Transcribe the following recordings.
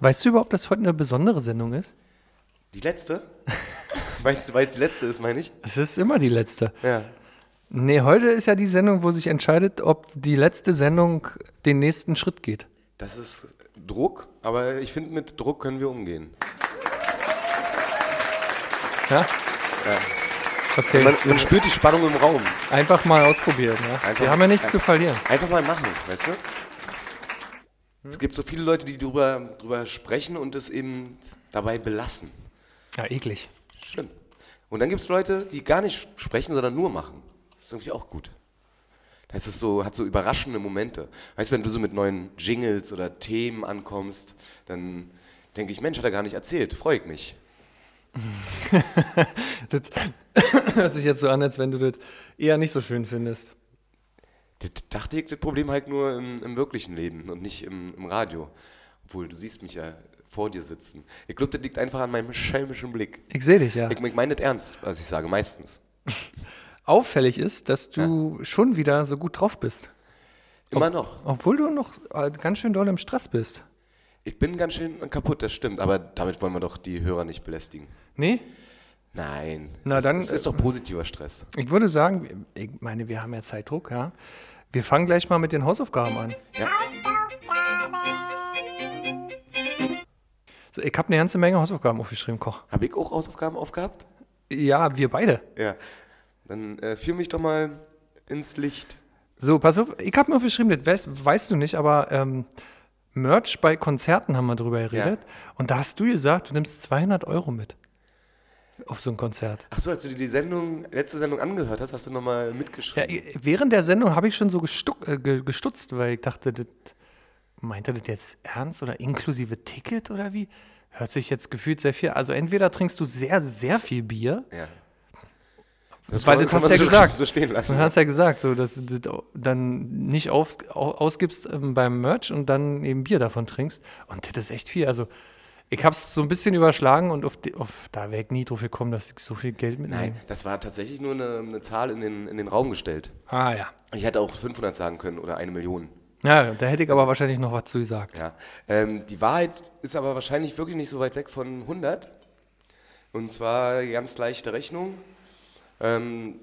Weißt du überhaupt, dass heute eine besondere Sendung ist? Die letzte? Weil es die letzte ist, meine ich? Es ist immer die letzte. Ja. Nee, heute ist ja die Sendung, wo sich entscheidet, ob die letzte Sendung den nächsten Schritt geht. Das ist Druck, aber ich finde, mit Druck können wir umgehen. Ja? Ja. Okay. Man, man spürt die Spannung im Raum. Einfach mal ausprobieren. Ja? Einfach- Wir haben ja nichts zu verlieren. Einfach mal machen, weißt du? Es gibt so viele Leute, die drüber, drüber sprechen und es eben dabei belassen. Ja, eklig. Schlimm. Und dann gibt es Leute, die gar nicht sprechen, sondern nur machen. Das ist irgendwie auch gut. Das ist so, hat so überraschende Momente. Weißt du, wenn du so mit neuen Jingles oder Themen ankommst, dann denke ich, Mensch, hat er gar nicht erzählt. Freue ich mich. Das hört sich jetzt so an, als wenn du das eher nicht so schön findest. Das dachte ich, das Problem halt nur im, im wirklichen Leben und nicht im, im Radio. Obwohl, du siehst mich ja vor dir sitzen. Ich glaube, das liegt einfach an meinem schelmischen Blick. Ich sehe dich ja. Ich, ich meine das ernst, was ich sage, meistens. Auffällig ist, dass du schon wieder so gut drauf bist. Immer noch. Obwohl du noch äh, ganz schön doll im Stress bist. Ich bin ganz schön kaputt, das stimmt. Aber damit wollen wir doch die Hörer nicht belästigen. Nee? Nein. Na das, dann, Das ist doch positiver Stress. Ich würde sagen, ich meine, wir haben ja Zeitdruck, ja. Wir fangen gleich mal mit den Hausaufgaben an. Ja. So, ich habe eine ganze Menge Hausaufgaben aufgeschrieben, Koch. Habe ich auch Hausaufgaben aufgehabt? Ja, wir beide. Ja. Dann äh, führ mich doch mal ins Licht. So, pass auf, ich habe mir aufgeschrieben, das weißt, weißt du nicht, aber ähm, Merch bei Konzerten haben wir drüber geredet. Und da hast du gesagt, du nimmst 200 Euro mit. Auf so ein Konzert. Ach so, als du dir die Sendung, letzte Sendung angehört hast, hast du nochmal Ja, mitgeschrieben. i- während der Sendung habe ich schon so gestuck, äh, ge- gestutzt, weil ich dachte, das, meint er das jetzt ernst oder inklusive Ticket oder wie? Hört sich jetzt gefühlt sehr viel. Also entweder trinkst du sehr, sehr viel Bier, Ja. Weil kann das hast du ja so, gesagt. So stehen lassen. du hast ja gesagt, so, dass du das dann nicht auf, au- ausgibst ähm, beim Merch und dann eben Bier davon trinkst. Und das ist echt viel. Also ich habe es so ein bisschen überschlagen und auf, die, auf da wäre ich nie drauf gekommen, dass ich so viel Geld mitnehme. Nein, das war tatsächlich nur eine, eine Zahl in den, in den Raum gestellt. Ah ja. Ich hätte auch 500 sagen können oder eine Million. Ja, da hätte ich aber wahrscheinlich noch was zu gesagt. Ja. Ähm, die Wahrheit ist aber wahrscheinlich wirklich nicht so weit weg von 100. Und zwar ganz leichte Rechnung. Ähm,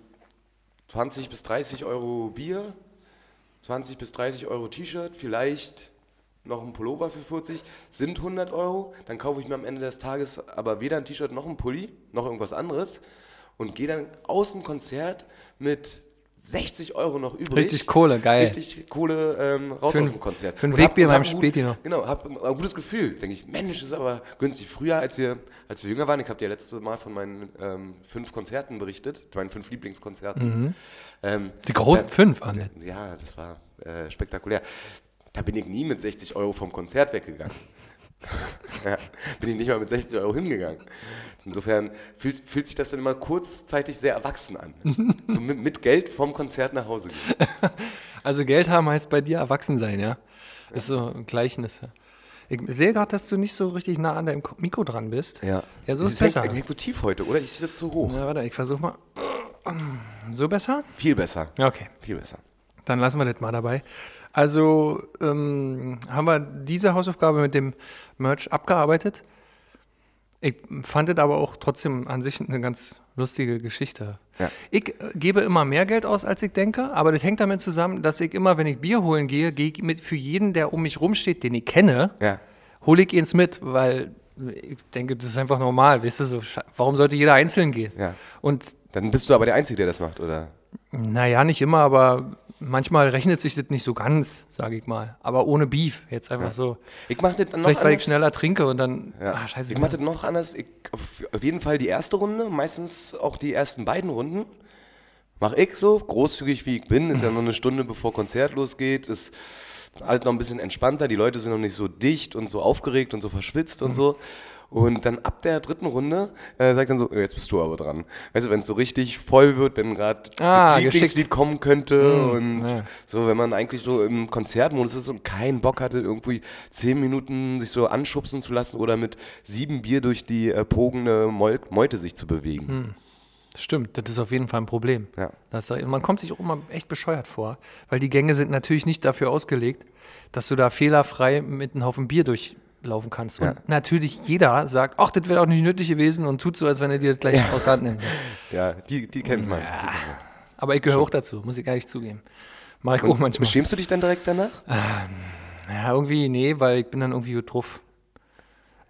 20 bis 30 Euro Bier, 20 bis 30 Euro T-Shirt, vielleicht noch ein Pullover für 40, sind 100 Euro. Dann kaufe ich mir am Ende des Tages aber weder ein T-Shirt noch ein Pulli, noch irgendwas anderes und gehe dann aus dem Konzert mit 60 Euro noch übrig. Richtig Kohle, geil. Richtig Kohle ähm, raus ein- aus dem Konzert. für ein Wegbier beim Späti noch. Genau, hab ein, gutes Gefühl. Denke ich, Mensch, ist aber günstig. Früher, als wir, als wir jünger waren, ich habe dir letzte Mal von meinen ähm, fünf Konzerten berichtet, meinen fünf Lieblingskonzerten. Ähm, Die großen da- fünf, Annette. Ja, das war äh, spektakulär. Da bin ich nie mit 60 Euro vom Konzert weggegangen. ja, bin ich nicht mal mit 60 Euro hingegangen. Insofern fühlt, fühlt sich das dann immer kurzzeitig sehr erwachsen an. so mit, mit Geld vom Konzert nach Hause gehen. Also Geld haben heißt bei dir erwachsen sein, ja? Ist so ein Gleichnis. ja. Ich sehe gerade, dass du nicht so richtig nah an deinem Mikro dran bist. Ja, so ist Es besser. hängt so tief heute, oder? Ich sitze zu hoch. Na, warte, ich versuche mal. So besser? Viel besser. Ja, okay. Viel besser. Dann lassen wir das mal dabei. Also ähm, haben wir diese Hausaufgabe mit dem Merch abgearbeitet. Ich fand es aber auch trotzdem an sich eine ganz lustige Geschichte. Ja. Ich äh, gebe immer mehr Geld aus, als ich denke, aber das hängt damit zusammen, dass ich immer, wenn ich Bier holen gehe, gehe ich mit für jeden, der um mich rumsteht, den ich kenne, Ja. hole ich eins mit, weil ich denke, das ist einfach normal. Weißt du, so, warum sollte jeder einzeln gehen? Ja. Und Dann bist du aber der Einzige, der das macht, oder? naja, nicht immer, aber manchmal rechnet sich das nicht so ganz, sage ich mal. Aber ohne Beef. Jetzt einfach so. Ich mache das noch Vielleicht, weil ich anders. schneller trinke und dann. Ja. Ah, scheiße. ich mache das noch anders. Ich, auf, jeden Fall die erste Runde, meistens auch die ersten beiden Runden. Mache ich so, großzügig wie ich bin. Ist ja noch eine Stunde bevor Konzert losgeht. Ist alles noch ein bisschen entspannter. Die Leute sind noch nicht so dicht und so aufgeregt und so verschwitzt Mhm. und so. Und dann ab der dritten Runde äh, sagt dann so, "Oh, jetzt bist du aber dran. Weißt du, wenn es so richtig voll wird, wenn gerade Ah, das. Lieblingslied kommen könnte und ja. so, wenn man eigentlich so im Konzertmodus ist und keinen Bock hatte, irgendwie zehn Minuten sich so anschubsen zu lassen oder mit sieben Bier durch die äh, pogende Meute sich zu bewegen. Stimmt, das ist auf jeden Fall ein Problem. Ja. Das, man kommt sich auch immer echt bescheuert vor, weil die Gänge sind natürlich nicht dafür ausgelegt, dass du da fehlerfrei mit einem Haufen Bier durch laufen kannst. Ja. Und natürlich jeder sagt, ach, das wäre auch nicht nötig gewesen und tut so, als wenn er dir das gleich aus der Hand nimmt. Ja, die, die kennt man. Man. Aber ich gehöre auch dazu, muss ich ehrlich zugeben. Mach ich auch manchmal. Schämst du dich dann direkt danach? Ja, irgendwie, nee, weil ich bin dann irgendwie gut drauf.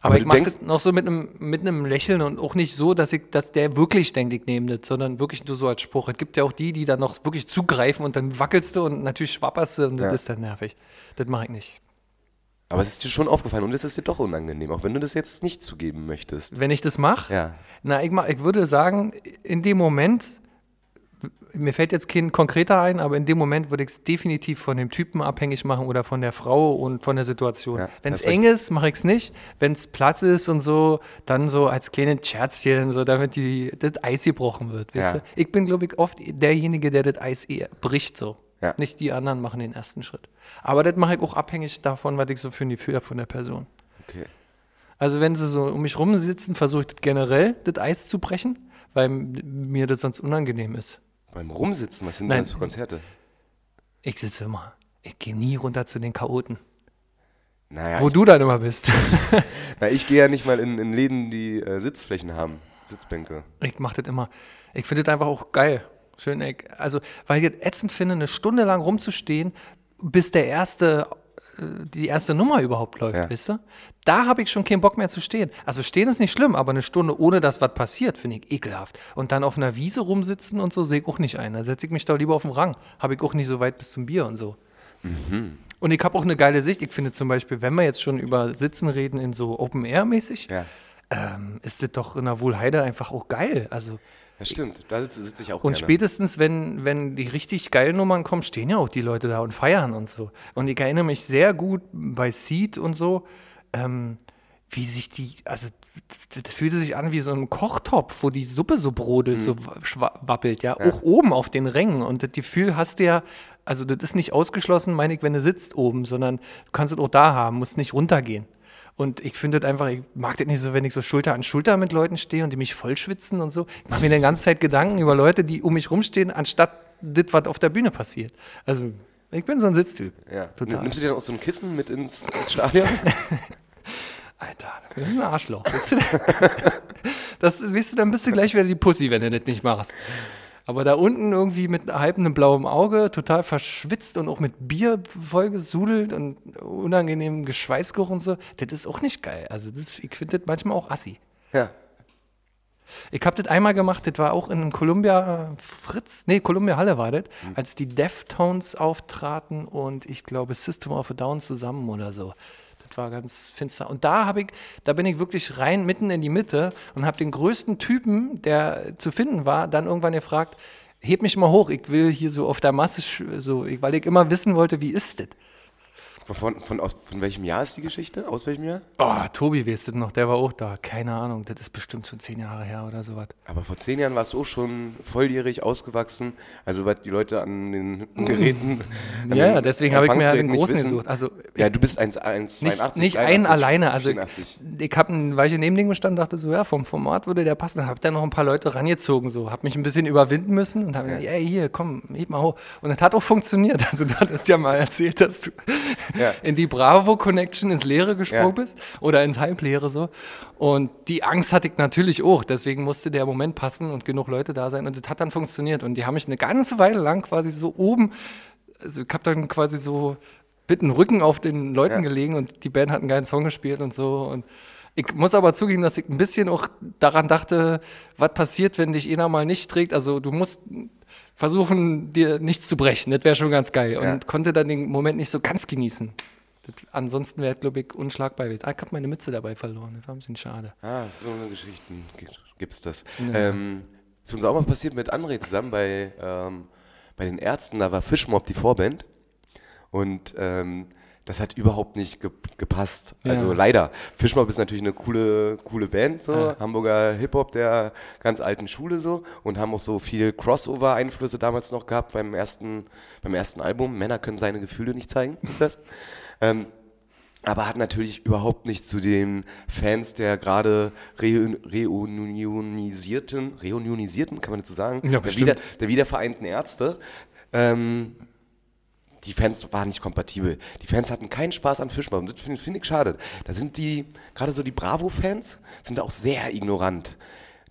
Aber, Aber ich mache das noch so mit einem mit einem Lächeln und auch nicht so, dass ich, dass der wirklich denkt, ich nehme das, sondern wirklich nur so als Spruch. Es gibt ja auch die, die dann noch wirklich zugreifen und dann wackelst du und natürlich schwapperst du und das Ja. ist dann nervig. Das mache ich nicht. Aber es ist dir schon aufgefallen und es ist dir doch unangenehm, auch wenn du das jetzt nicht zugeben möchtest. Wenn ich das mache, Ja. na, ich, mach, ich würde sagen, in dem Moment, mir fällt jetzt kein konkreter ein, aber in dem Moment würde ich es definitiv von dem Typen abhängig machen oder von der Frau und von der Situation. Ja, Wenn es eng ist, mache ich es nicht. Wenn es Platz ist und so, dann so als kleine Scherzchen, so damit die, das Eis gebrochen wird. Ja. Ich bin, glaube ich, oft derjenige, der das Eis eher bricht so. Ja. Nicht die anderen machen den ersten Schritt. Aber das mache ich auch abhängig davon, was ich so für ein Gefühl habe von der Person. Okay. Also wenn sie so um mich rum sitzen, versuche ich das generell, das Eis zu brechen, weil mir das sonst unangenehm ist. Beim Rumsitzen, was sind Nein. das für Konzerte? Ich sitze immer. Ich gehe nie runter zu den Chaoten. Naja, wo du dann immer bist. na, ich gehe ja nicht mal in, in Läden, die äh, Sitzflächen haben. Sitzbänke. ich mache das immer. Ich finde das einfach auch geil. Schön, also, weil ich das ätzend finde, eine Stunde lang rumzustehen, bis der erste, äh, die erste Nummer überhaupt läuft, Ja. weißt du? Da habe ich schon keinen Bock mehr zu stehen. Also stehen ist nicht schlimm, aber eine Stunde ohne dass was passiert, finde ich ekelhaft. Und dann auf einer Wiese rumsitzen und so sehe ich auch nicht ein. Da setze ich mich doch lieber auf den Rang. Habe ich auch nicht so weit bis zum Bier und so. Und ich habe auch eine geile Sicht. Ich finde zum Beispiel, wenn wir jetzt schon über Sitzen reden in so Open Air mäßig, Ja. ähm, ist das doch in der Wohlheide einfach auch geil. Also Das stimmt. Da sitze, sitze ich auch und gerne. spätestens, wenn, wenn die richtig geilen Nummern kommen, stehen ja auch die Leute da und feiern und so. Und ich erinnere mich sehr gut bei Seed und so, ähm, wie sich die, also das fühlte sich an wie so ein Kochtopf, wo die Suppe so brodelt, so schwa- wappelt, ja? auch oben auf den Rängen. Und das Gefühl hast du ja, also das ist nicht ausgeschlossen, meine ich, wenn du sitzt oben, sondern du kannst es auch da haben, musst nicht runtergehen. Und ich finde das einfach, ich mag das nicht so, wenn ich so Schulter an Schulter mit Leuten stehe und die mich voll schwitzen und so. Ich mache mir die ganze Zeit Gedanken über Leute, die um mich rumstehen, anstatt das, was auf der Bühne passiert. Also, ich bin so ein Sitztyp. Ja. Total. Nimmst du dir dann auch so ein Kissen mit ins, ins Stadion? Alter, das ist ein Arschloch. Das, das weißt du, dann bist du gleich wieder die Pussy, wenn du das nicht machst. Aber da unten irgendwie mit halb einem blauen Auge, total verschwitzt und auch mit Bier vollgesudelt und unangenehmem Geschweißgeruch und so, das ist auch nicht geil. Also das, ich finde das manchmal auch assi. ja. Ich habe das einmal gemacht, das war auch in Columbia äh, Fritz, nee, Columbia Halle war das, als die Deftones auftraten und ich glaube System of a Down zusammen oder so. War ganz finster. Und da habe ich, da bin ich wirklich rein mitten in die Mitte und habe den größten Typen, der zu finden war, dann irgendwann gefragt, heb mich mal hoch, ich will hier so auf der Masse, so, weil ich immer wissen wollte, wie ist das? Von, von, aus, von welchem Jahr ist die Geschichte? Aus welchem Jahr? Oh, Tobi, weißt du noch, der war auch da. Keine Ahnung, das ist bestimmt schon zehn Jahre her oder sowas. Aber vor zehn Jahren warst du auch schon volljährig ausgewachsen. Also was die Leute an den Geräten. an Ja, den deswegen habe ich mir ja den Empfangsgeräten nicht großen wissen. gesucht. Also Ja, du bist 1,82. nicht, nicht einen alleine. Also 84. ich habe ein Weiche neben dem gestanden, dachte so, ja, vom Format würde der passen. Dann habe dann noch ein paar Leute rangezogen, so, habe mich ein bisschen überwinden müssen und habe gesagt, ey, hier, komm, heb mal hoch. Und das hat auch funktioniert. Also du hattest ja mal erzählt, dass du Ja. in die Bravo Connection ins Leere gesprungen bist oder ins Halbleere so. Und die Angst hatte ich natürlich auch. Deswegen musste der Moment passen und genug Leute da sein. Und das hat dann funktioniert. Und die haben mich eine ganze Weile lang quasi so oben, also ich habe dann quasi so mit dem Rücken auf den Leuten gelegen und die Band hat einen geilen Song gespielt und so. Und ich muss aber zugeben, dass ich ein bisschen auch daran dachte, was passiert, wenn dich einer mal nicht trägt. Also du musst versuchen, dir nichts zu brechen. Das wäre schon ganz geil. Und Ja. konnte dann den Moment nicht so ganz genießen. Das, ansonsten wäre, glaube ich, unschlagbar gewesen. Ah, ich habe meine Mütze dabei verloren. Das war ein bisschen schade. Ah, so eine Geschichten gibt es das. Ähm, ist uns auch mal passiert mit André zusammen bei, ähm, bei den Ärzten. Da war Fischmob die Vorband. Und ähm, das hat überhaupt nicht ge gepasst. Also Ja. leider. Fischmob ist natürlich eine coole, coole Band, so. Ja. Hamburger Hip-Hop der ganz alten Schule so. Und haben auch so viel Crossover-Einflüsse damals noch gehabt beim ersten, beim ersten Album. Männer können seine Gefühle nicht zeigen. Ist das? ähm, aber hat natürlich überhaupt nicht zu den Fans der gerade reun- reunionisierten, reunionisierten, kann man dazu sagen, Ja, der, wieder, der wiedervereinten Ärzte, ähm, die Fans waren nicht kompatibel. Die Fans hatten keinen Spaß am Fischmob. Und das finde find ich schade. Da sind die, gerade so die Bravo-Fans, sind auch sehr ignorant.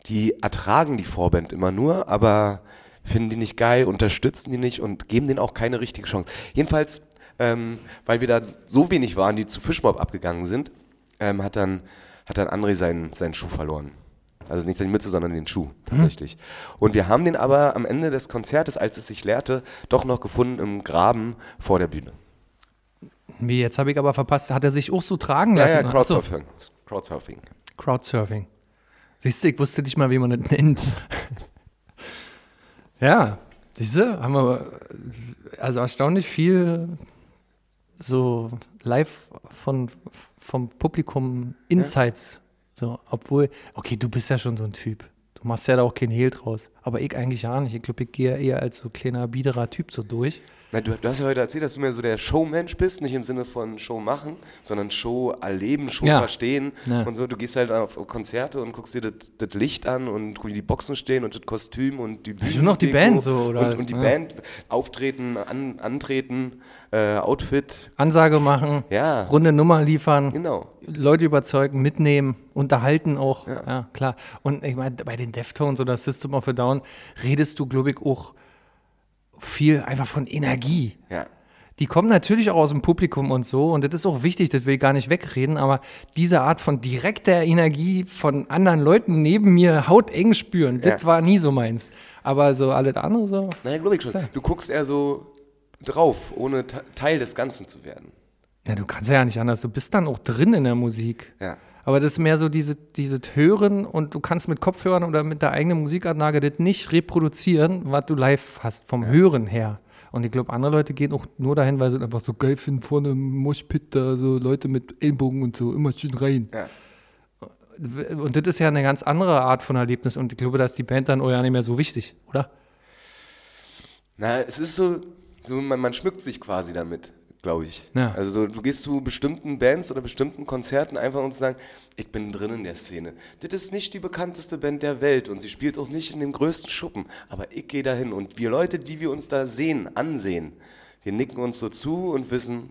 Die ertragen die Vorband immer nur, aber finden die nicht geil, unterstützen die nicht und geben denen auch keine richtige Chance. Jedenfalls, ähm, weil wir da so wenig waren, die zu Fischmob abgegangen sind, ähm, hat, dann, hat dann André seinen, seinen Schuh verloren. Also nicht seine Mütze, sondern den Schuh tatsächlich. Und wir haben den aber am Ende des Konzertes, als es sich leerte, doch noch gefunden im Graben vor der Bühne. Wie, jetzt habe ich aber verpasst, hat er sich auch so tragen Ja, lassen? ja, so, Crowdsurfing. Crowdsurfing. Crowdsurfing. Siehst du, ich wusste nicht mal, wie man das nennt. ja, siehst du, haben wir also erstaunlich viel so live von, vom Publikum Insights. So, obwohl, okay, du bist ja schon so ein Typ. Du machst ja da auch keinen Hehl draus. Aber ich eigentlich gar nicht. Ich glaube, ich gehe eher als so kleiner, biederer Typ so durch. Na, du, du hast ja heute erzählt, dass du mehr so der Showmensch bist, nicht im Sinne von Show machen, sondern Show erleben, Show Ja. verstehen Ja. und so. Du gehst halt auf Konzerte und guckst dir das Licht an und wie die Boxen stehen und das Kostüm und die schon noch die Band so, oder? Und, und die Ja. Band, auftreten, an, antreten, äh, Outfit, Ansage machen, Ja. runde Nummer liefern. genau. Leute überzeugen, mitnehmen, unterhalten auch. Ja, klar. Und ich meine, bei den Deftones oder System of a Down redest du, glaube ich, auch viel einfach von Energie. Ja. Die kommen natürlich auch aus dem Publikum und so und das ist auch wichtig, das will ich gar nicht wegreden, aber diese Art von direkter Energie von anderen Leuten neben mir hauteng spüren, das Ja. war nie so meins. Aber so alles andere so, Naja, glaube ich schon. Du guckst eher so drauf, ohne te- Teil des Ganzen zu werden. ja, du kannst ja nicht anders, du bist dann auch drin in der Musik. Ja. Aber das ist mehr so diese, dieses Hören und du kannst mit Kopfhörern oder mit der eigenen Musikanlage das nicht reproduzieren, was du live hast, vom Hören her. Und ich glaube, andere Leute gehen auch nur dahin, weil sie einfach so geil finden, vorne im Moshpit da so Leute mit Ellbogen und so, immer schön rein. Ja. Und das ist ja eine ganz andere Art von Erlebnis und ich glaube, da ist die Band dann auch ja nicht mehr so wichtig, oder? Na, es ist so, so man, man schmückt sich quasi damit, glaube ich. Ja. Also so, du gehst zu bestimmten Bands oder bestimmten Konzerten einfach zu sagen, ich bin drin in der Szene. Das ist nicht die bekannteste Band der Welt und sie spielt auch nicht in dem größten Schuppen, aber ich gehe dahin und wir Leute, die wir uns da sehen, ansehen, wir nicken uns so zu und wissen,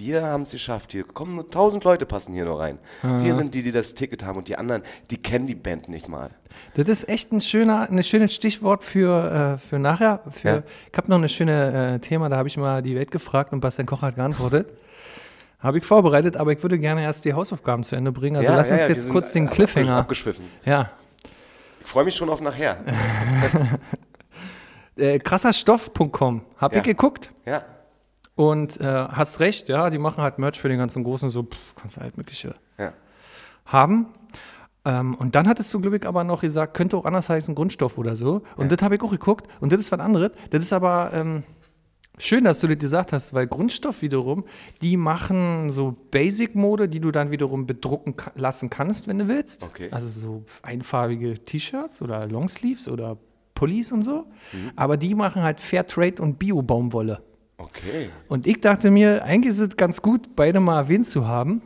wir haben es geschafft. Hier kommen nur tausend Leute passen hier nur rein. Wir sind die, die das Ticket haben und die anderen, die kennen die Band nicht mal. Das ist echt ein schöner, ein schönes Stichwort für, äh, für nachher. Für, Ja. Ich habe noch ein schönes äh, Thema, da habe ich mal die Welt gefragt und Bastian Koch hat geantwortet. Habe ich vorbereitet, aber ich würde gerne erst die Hausaufgaben zu Ende bringen. Also Ja, lass ja, uns jetzt sind kurz den ab- Cliffhanger. Abgeschwiffen. Ja. Ich freue mich schon auf nachher. Äh, krasserstoff.com. Hab ich geguckt Ja. Und äh, hast recht, ja, die machen halt Merch für den ganzen Großen, so pff, kannst du halt mögliche Ja. haben. Ähm, und dann hattest du, glaube ich, aber noch gesagt, könnte auch anders heißen, Grundstoff oder so. Und das habe ich auch geguckt. Und das ist was anderes. Das ist aber ähm, schön, dass du das gesagt hast, weil Grundstoff wiederum, die machen so Basic-Mode, die du dann wiederum bedrucken lassen kannst, wenn du willst. Okay. Also so einfarbige T-Shirts oder Longsleeves oder Pullis und so. Aber die machen halt Fairtrade und Bio-Baumwolle. Okay. Und ich dachte mir, eigentlich ist es ganz gut, beide mal erwähnt zu haben.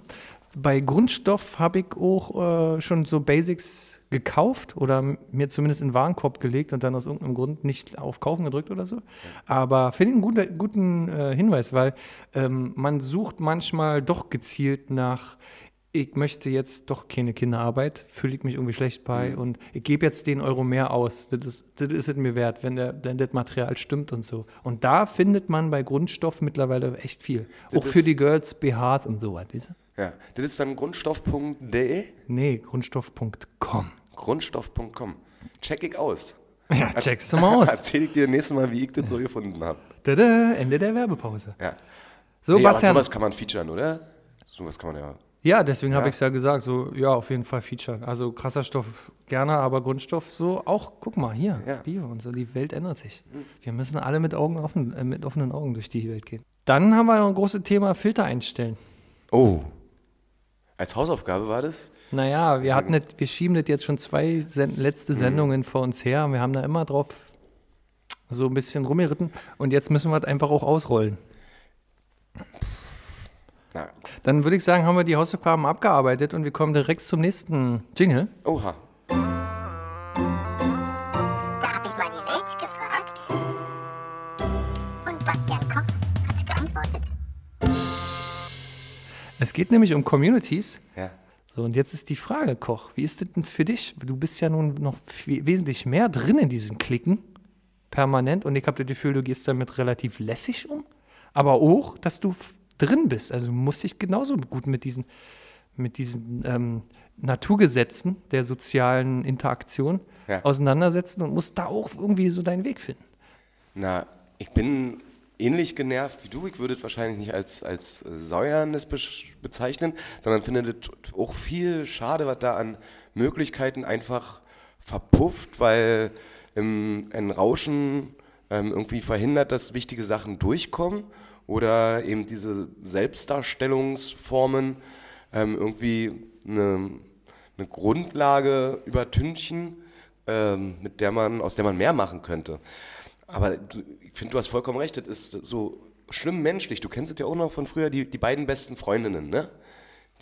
Bei Grundstoff habe ich auch äh, schon so Basics gekauft oder mir zumindest in den Warenkorb gelegt und dann aus irgendeinem Grund nicht auf Kaufen gedrückt oder so. Aber finde ich einen guten, guten äh, Hinweis, weil ähm, man sucht manchmal doch gezielt nach, ich möchte jetzt doch keine Kinderarbeit, fühle ich mich irgendwie schlecht bei und ich gebe jetzt den Euro mehr aus. Das ist, das ist es mir wert, wenn, der, wenn das Material stimmt und so. Und da findet man bei Grundstoff mittlerweile echt viel. Das Auch für die Girls BHs und so was, weißt du? Ja. Das ist dann grundstoff.de, Nee, grundstoff.com. grundstoff.com. Check ich aus. Ja, checkst du mal aus. Erzähl ich dir nächstes Mal, wie ich das so gefunden habe. Ende der Werbepause. Ja. So, nee, aber Bastian. sowas kann man featuren, oder? Sowas kann man ja. Ja, deswegen habe Ja. ich es ja gesagt. So, ja, auf jeden Fall Feature. Also krasser Stoff gerne, aber Grundstoff so auch. Guck mal hier, Ja. Bio und so. Die Welt ändert sich. Wir müssen alle mit Augen offen, äh, mit offenen Augen durch die Welt gehen. Dann haben wir noch ein großes Thema Filter einstellen. Oh. Als Hausaufgabe war das? Naja, wir hatten nicht, wir schieben das jetzt schon zwei Sen letzte Mhm. Sendungen vor uns her. Wir haben da immer drauf so ein bisschen rumgeritten und jetzt müssen wir es einfach auch ausrollen. Na, Dann würde ich sagen, haben wir die Hausaufgaben abgearbeitet und wir kommen direkt zum nächsten Jingle. oha. Da habe ich mal die Welt gefragt. Und Bastian Koch hat geantwortet. Es geht nämlich um Communities. Ja. So, und jetzt ist die Frage, Koch, wie ist das denn für dich? Du bist ja nun noch wesentlich mehr drin in diesen Klicken, permanent, und ich habe das Gefühl, du gehst damit relativ lässig um, aber auch, dass du drin bist. Also du musst dich genauso gut mit diesen, mit diesen ähm, Naturgesetzen der sozialen Interaktion Ja. auseinandersetzen und musst da auch irgendwie so deinen Weg finden. Na, ich bin ähnlich genervt wie du. Ich würde es wahrscheinlich nicht als, als Säuernis besch- bezeichnen, sondern finde das auch viel schade, was da an Möglichkeiten einfach verpufft, weil ähm, ein Rauschen ähm, irgendwie verhindert, dass wichtige Sachen durchkommen oder eben diese Selbstdarstellungsformen ähm, irgendwie eine, eine Grundlage übertünchen, ähm, mit der man, aus der man mehr machen könnte. Aber du, ich finde, du hast vollkommen recht, das ist so schlimm menschlich. Du kennst es ja auch noch von früher, die, die beiden besten Freundinnen, ne?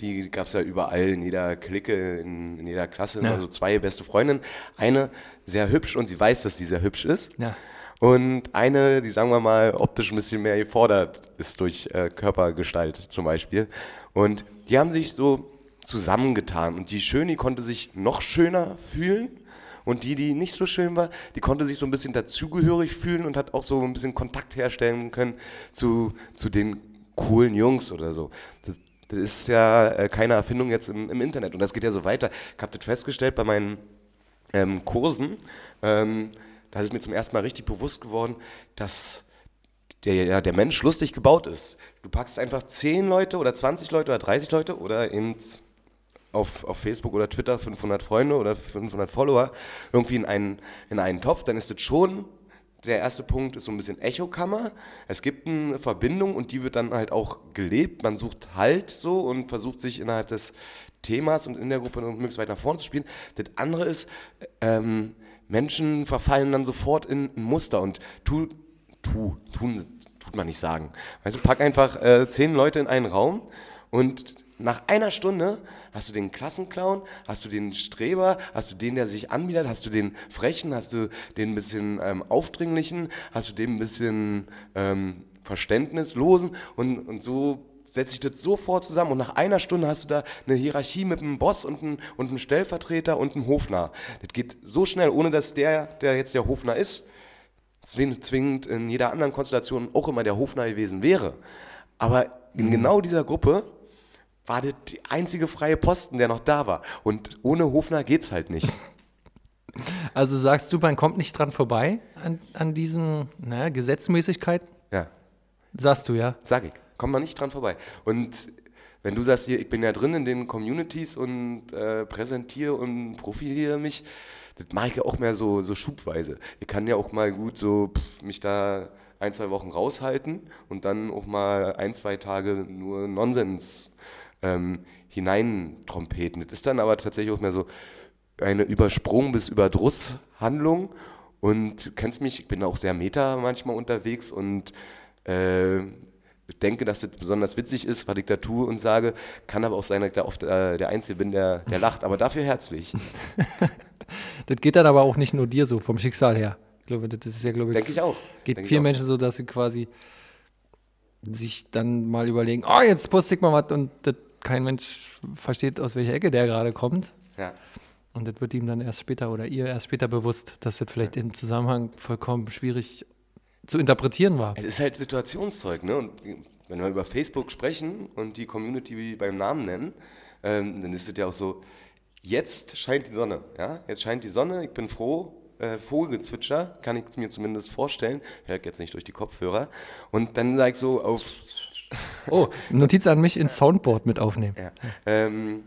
Die gab es ja überall, in jeder Clique, in, in jeder Klasse, Ja. immer so zwei beste Freundinnen. Eine sehr hübsch und sie weiß, dass sie sehr hübsch ist. Ja. Und eine, die sagen wir mal optisch ein bisschen mehr gefordert ist durch äh, Körpergestalt zum Beispiel. Und die haben sich so zusammengetan. Und die Schöne konnte sich noch schöner fühlen. Und die, die nicht so schön war, die konnte sich so ein bisschen dazugehörig fühlen und hat auch so ein bisschen Kontakt herstellen können zu, zu den coolen Jungs oder so. Das, das ist ja äh, keine Erfindung jetzt im, im Internet. Und das geht ja so weiter. Ich habe das festgestellt bei meinen ähm, Kursen, ähm, da ist mir zum ersten Mal richtig bewusst geworden, dass der, der Mensch lustig gebaut ist. Du packst einfach 10 Leute oder 20 Leute oder 30 Leute oder eben auf, auf Facebook oder Twitter 500 Freunde oder 500 Follower irgendwie in einen, in einen Topf, dann ist das schon, der erste Punkt ist so ein bisschen Echokammer. Es gibt eine Verbindung und die wird dann halt auch gelebt. Man sucht Halt so und versucht sich innerhalb des Themas und in der Gruppe möglichst weit nach vorne zu spielen. Das andere ist, ähm, Menschen verfallen dann sofort in ein Muster und tu, tu, tun, tut man nicht sagen. Weißt du, pack einfach äh, zehn Leute in einen Raum und nach einer Stunde hast du den Klassenclown, hast du den Streber, hast du den, der sich anbietet, hast du den Frechen, hast du den ein bisschen ähm, Aufdringlichen, hast du den ein bisschen ähm, Verständnislosen und, und so setzt sich das sofort zusammen und nach einer Stunde hast du da eine Hierarchie mit einem Boss und einem, und einem Stellvertreter und einem Hofnarr. Das geht so schnell, ohne dass der, der jetzt der Hofnarr ist, zwing- zwingend in jeder anderen Konstellation auch immer der Hofnarr gewesen wäre. Aber in genau dieser Gruppe war das die einzige freie Posten, der noch da war. Und ohne Hofnarr geht's halt nicht. Also sagst du, man kommt nicht dran vorbei an, an diesen naja, Gesetzmäßigkeiten? Ja, Sagst du, ja. sag ich. Kommt man nicht dran vorbei. Und wenn du sagst, hier, ich bin ja drin in den Communities und äh, präsentiere und profiliere mich, das mache ich ja auch mehr so, so schubweise. Ich kann ja auch mal gut so pff, mich da ein, zwei Wochen raushalten und dann auch mal ein, zwei Tage nur Nonsens ähm, hineintrompeten. Das ist dann aber tatsächlich auch mehr so eine Übersprung- bis Überdruss-Handlung. Und du kennst mich, ich bin auch sehr meta manchmal unterwegs und äh, denke, dass das besonders witzig ist, da tue und sage. Kann aber auch sein, dass ich da oft äh, der Einzige bin, der, der lacht, aber dafür herzlich. Das geht dann aber auch nicht nur dir so vom Schicksal her. Ich glaube, das ist ja, glaube ich, Denke ich auch. geht Denk ich vielen. Menschen so, dass sie quasi sich dann mal überlegen, oh, jetzt poste ich mal was und das, kein Mensch versteht, aus welcher Ecke der gerade kommt. Ja. Und das wird ihm dann erst später oder ihr erst später bewusst, dass das vielleicht im Zusammenhang vollkommen schwierig zu interpretieren war. Es ist halt Situationszeug, ne? Und wenn wir über Facebook sprechen und die Community beim Namen nennen, ähm, dann ist es ja auch so, jetzt scheint die Sonne, ja? Jetzt scheint die Sonne, ich bin froh, äh, Vogelgezwitscher, kann ich mir zumindest vorstellen, hört jetzt nicht durch die Kopfhörer. Und dann sage ich so auf, Oh, Notiz an mich ins Soundboard mit aufnehmen. ja, ähm,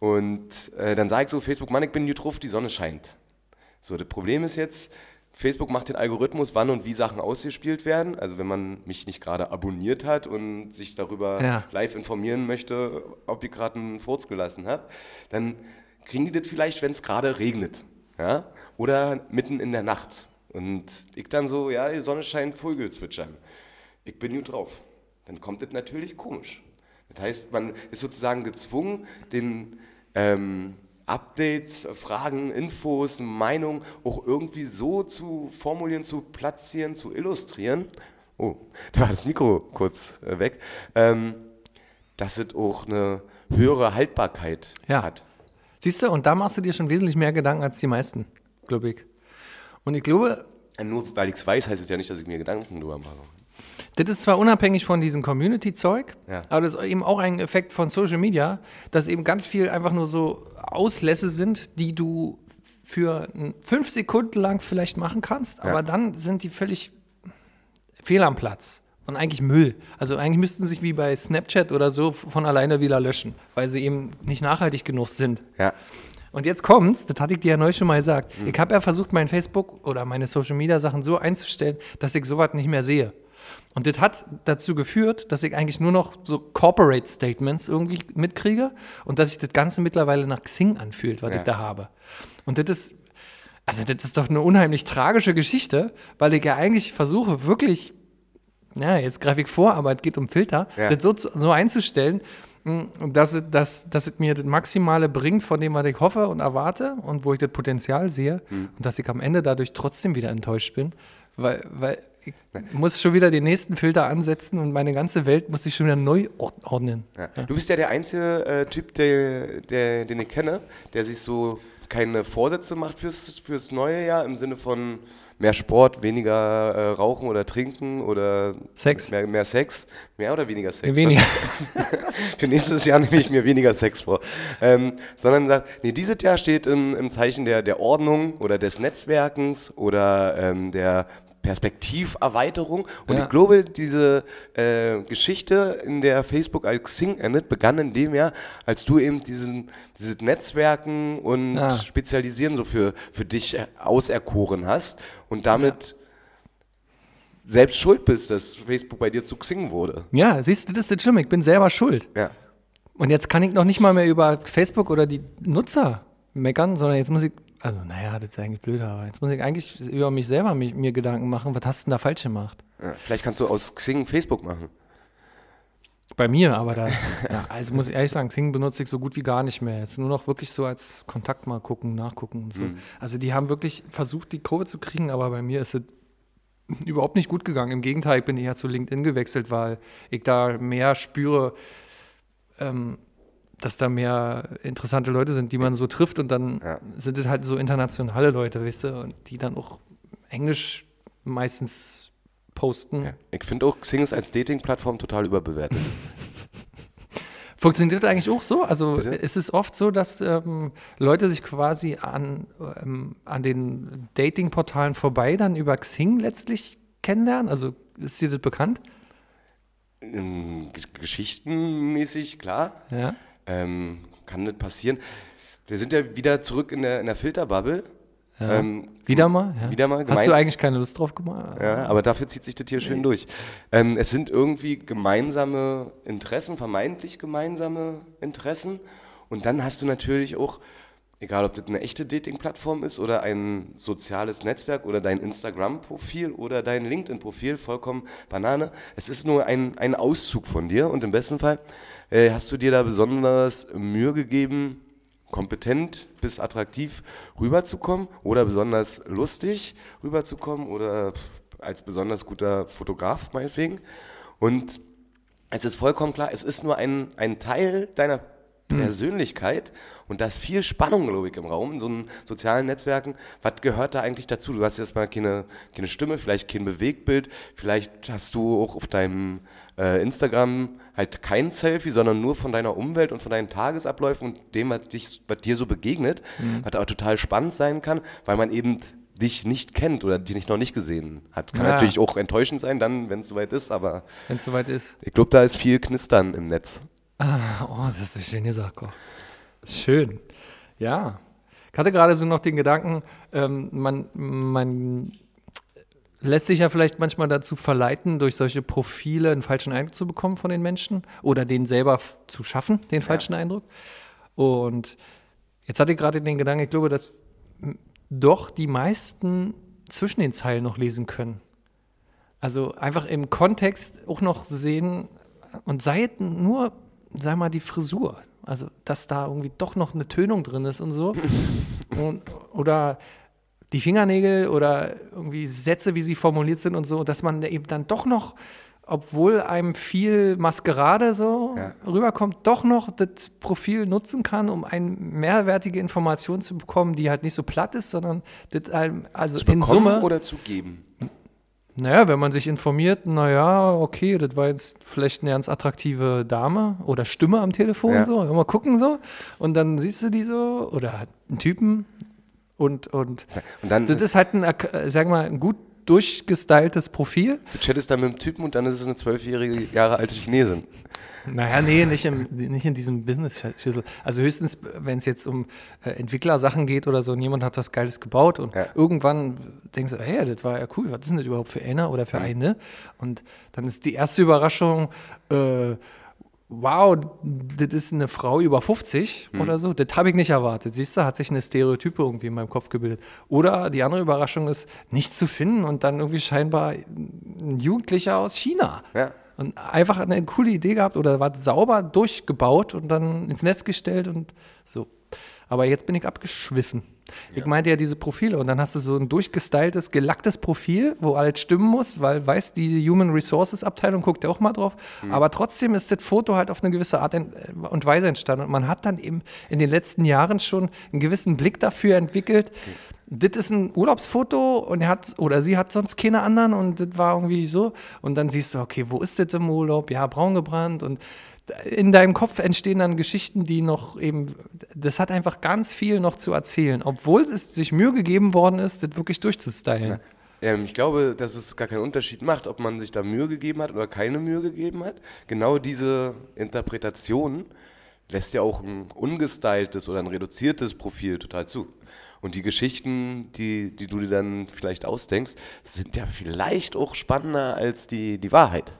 und äh, dann sage ich so, Facebook, Mann, ich bin gut drauf, die Sonne scheint. So, das Problem ist jetzt, Facebook macht den Algorithmus, wann und wie Sachen ausgespielt werden. Also wenn man mich nicht gerade abonniert hat und sich darüber Ja. live informieren möchte, ob ich gerade einen Furz gelassen habe, dann kriegen die das vielleicht, wenn es gerade regnet. Ja? Oder mitten in der Nacht. Und ich dann so, ja, die Sonne scheint, Vögel zwitschern. Ich bin gut drauf. Dann kommt das natürlich komisch. Das heißt, man ist sozusagen gezwungen, den ähm, Updates, Fragen, Infos, Meinungen auch irgendwie so zu formulieren, zu platzieren, zu illustrieren. Oh, da war das Mikro kurz äh, weg. Ähm, dass es auch eine höhere Haltbarkeit Ja. hat. Siehst du, und da machst du dir schon wesentlich mehr Gedanken als die meisten, glaube ich. Und ich glaube, Nur weil ich es weiß, heißt es ja nicht, dass ich mir Gedanken drüber mache. Das ist zwar unabhängig von diesem Community-Zeug, Ja. aber das ist eben auch ein Effekt von Social Media, dass eben ganz viel einfach nur so Auslässe sind, die du für fünf Sekunden lang vielleicht machen kannst, aber dann sind die völlig fehl am Platz und eigentlich Müll. Also eigentlich müssten sie sich wie bei Snapchat oder so von alleine wieder löschen, weil sie eben nicht nachhaltig genug sind. Ja. Und jetzt kommt's, das hatte ich dir ja neu schon mal gesagt. Ich habe ja versucht, mein Facebook oder meine Social Media Sachen so einzustellen, dass ich sowas nicht mehr sehe. Und das hat dazu geführt, dass ich eigentlich nur noch so Corporate Statements irgendwie mitkriege und dass sich das Ganze mittlerweile nach Xing anfühlt, was Ja. ich da habe. Und das ist, also das ist doch eine unheimlich tragische Geschichte, weil ich ja eigentlich versuche, wirklich, ja, jetzt greife ich vor, aber es geht um Filter, Ja. das so, so einzustellen, mh, dass es, dass, dass es mir das Maximale bringt von dem, was ich hoffe und erwarte und wo ich das Potenzial sehe und dass ich am Ende dadurch trotzdem wieder enttäuscht bin, weil, weil ich muss schon wieder den nächsten Filter ansetzen und meine ganze Welt muss sich schon wieder neu ord- ordnen. Ja. Du bist ja der einzige äh, Typ, der, der, den ich kenne, der sich so keine Vorsätze macht fürs, fürs neue Jahr im Sinne von mehr Sport, weniger äh, Rauchen oder Trinken oder Sex. Mehr, mehr Sex. Mehr oder weniger Sex? Weniger. Für nächstes Jahr nehme ich mir weniger Sex vor. Ähm, sondern sagt, nee, dieses Jahr steht im, im Zeichen der, der Ordnung oder des Netzwerkens oder ähm, der Perspektiverweiterung. Und Ja. ich glaube, diese äh, Geschichte, in der Facebook als Xing endet, begann in dem Jahr, als du eben diesen, dieses Netzwerken und Ah. Spezialisieren so für, für dich äh, auserkoren hast und damit selbst schuld bist, dass Facebook bei dir zu Xing wurde. Ja, siehst du, das ist das Schlimme. Ich bin selber schuld. Ja. Und jetzt kann ich noch nicht mal mehr über Facebook oder die Nutzer meckern, sondern jetzt muss ich, also naja, das ist eigentlich blöd, aber jetzt muss ich eigentlich über mich selber mi- mir Gedanken machen, was hast du denn da falsch gemacht? Ja, vielleicht kannst du aus Xing Facebook machen. Bei mir, aber da, ja, also muss ich ehrlich sagen, Xing benutze ich so gut wie gar nicht mehr. Jetzt nur noch wirklich so als Kontakt mal gucken, nachgucken und so. Also die haben wirklich versucht, die Kurve zu kriegen, aber bei mir ist es überhaupt nicht gut gegangen. Im Gegenteil, ich bin eher zu LinkedIn gewechselt, weil ich da mehr spüre, ähm, dass da mehr interessante Leute sind, die man so trifft und dann Ja. sind es halt so internationale Leute, weißt du, und die dann auch Englisch meistens posten. Ich finde auch, Xing ist als Dating-Plattform total überbewertet. Funktioniert das eigentlich auch so? Also Bitte? ist es oft so, dass ähm, Leute sich quasi an, ähm, an den Dating-Portalen vorbei dann über Xing letztlich kennenlernen? Also ist dir das bekannt? Ähm, Geschichtenmäßig, klar, Ja. Ähm, kann das passieren. Wir sind ja wieder zurück in der, in der Filterbubble. ja. Ähm, wieder mal? Ja. wieder mal Hast gemein- du eigentlich keine Lust drauf gemacht? Ja, aber dafür zieht sich das hier schön durch. Ähm, es sind irgendwie gemeinsame Interessen, vermeintlich gemeinsame Interessen. Und dann hast du natürlich auch, egal ob das eine echte Dating-Plattform ist oder ein soziales Netzwerk oder dein Instagram-Profil oder dein LinkedIn-Profil, vollkommen Banane. Es ist nur ein, ein Auszug von dir und im besten Fall äh, hast du dir da besonders Mühe gegeben, kompetent bis attraktiv rüberzukommen oder besonders lustig rüberzukommen oder als besonders guter Fotograf meinetwegen. Und es ist vollkommen klar, es ist nur ein, ein Teil deiner Persönlichkeit und da ist viel Spannung, glaube ich, im Raum, in so einen sozialen Netzwerken. Was gehört da eigentlich dazu? Du hast jetzt mal keine, keine Stimme, vielleicht kein Bewegtbild, vielleicht hast du auch auf deinem äh, Instagram halt kein Selfie, sondern nur von deiner Umwelt und von deinen Tagesabläufen und dem, was, dich, was dir so begegnet, was aber total spannend sein kann, weil man eben dich nicht kennt oder dich noch nicht gesehen hat. Kann Ja. natürlich auch enttäuschend sein, dann, wenn es soweit ist, aber Wenn es soweit ist. ich glaube, da ist viel Knistern im Netz. Ah, oh, das ist eine schöne Sache. Schön. Ja. Ich hatte gerade so noch den Gedanken, ähm, man, man lässt sich ja vielleicht manchmal dazu verleiten, durch solche Profile einen falschen Eindruck zu bekommen von den Menschen oder den selber zu schaffen, den falschen Eindruck. Und jetzt hatte ich gerade den Gedanken, ich glaube, dass doch die meisten zwischen den Zeilen noch lesen können. Also einfach im Kontext auch noch sehen und sei nur, sag mal, die Frisur. Also, dass da irgendwie doch noch eine Tönung drin ist und so. und, oder die Fingernägel oder irgendwie Sätze, wie sie formuliert sind und so, dass man eben dann doch noch obwohl einem viel Maskerade so Ja. rüberkommt, doch noch das Profil nutzen kann, um eine mehrwertige Information zu bekommen, die halt nicht so platt ist, sondern das einem, also Zu in Summe, oder zu geben? Naja, wenn man sich informiert, naja, okay, das war jetzt vielleicht eine ganz attraktive Dame oder Stimme am Telefon Ja. so, mal gucken so und dann siehst du die so oder einen Typen und, und Und dann, das ist halt ein, äh, sag mal, ein gut durchgestyltes Profil. du chattest dann mit dem Typen und dann ist es eine zwölfjährige Jahre alte Chinesin. Naja, nee, nicht, im, nicht in diesem Business-Schüssel. Also höchstens, wenn es jetzt um äh, Entwicklersachen geht oder so und jemand hat was Geiles gebaut und Ja. irgendwann denkst du, hey, das war ja cool, was ist denn das überhaupt für einer oder für eine? Und dann ist die erste Überraschung, äh, wow, das ist eine Frau über 50 oder so. Das habe ich nicht erwartet. Siehst du, hat sich eine Stereotype irgendwie in meinem Kopf gebildet. Oder die andere Überraschung ist, nichts zu finden und dann irgendwie scheinbar ein Jugendlicher aus China. Ja. Und einfach eine coole Idee gehabt oder war sauber durchgebaut und dann ins Netz gestellt und so. Aber jetzt bin ich abgeschwiffen. Ich meinte ja diese Profile und dann hast du so ein durchgestyltes, gelacktes Profil, wo alles stimmen muss, weil, weißt die Human Resources Abteilung guckt ja auch mal drauf. Aber trotzdem ist das Foto halt auf eine gewisse Art en- und Weise entstanden. Und man hat dann eben in den letzten Jahren schon einen gewissen Blick dafür entwickelt. Das ist ein Urlaubsfoto und er hat oder sie hat sonst keine anderen und das war irgendwie so. Und dann siehst du, okay, wo ist das im Urlaub? Ja, braun gebrannt und in deinem Kopf entstehen dann Geschichten, die noch eben, das hat einfach ganz viel noch zu erzählen, obwohl es sich Mühe gegeben worden ist, das wirklich durchzustylen. Ähm, ich glaube, dass es gar keinen Unterschied macht, ob man sich da Mühe gegeben hat oder keine Mühe gegeben hat. Genau diese Interpretation lässt ja auch ein ungestyltes oder ein reduziertes Profil total zu. Und die Geschichten, die, die du dir dann vielleicht ausdenkst, sind ja vielleicht auch spannender als die, die Wahrheit.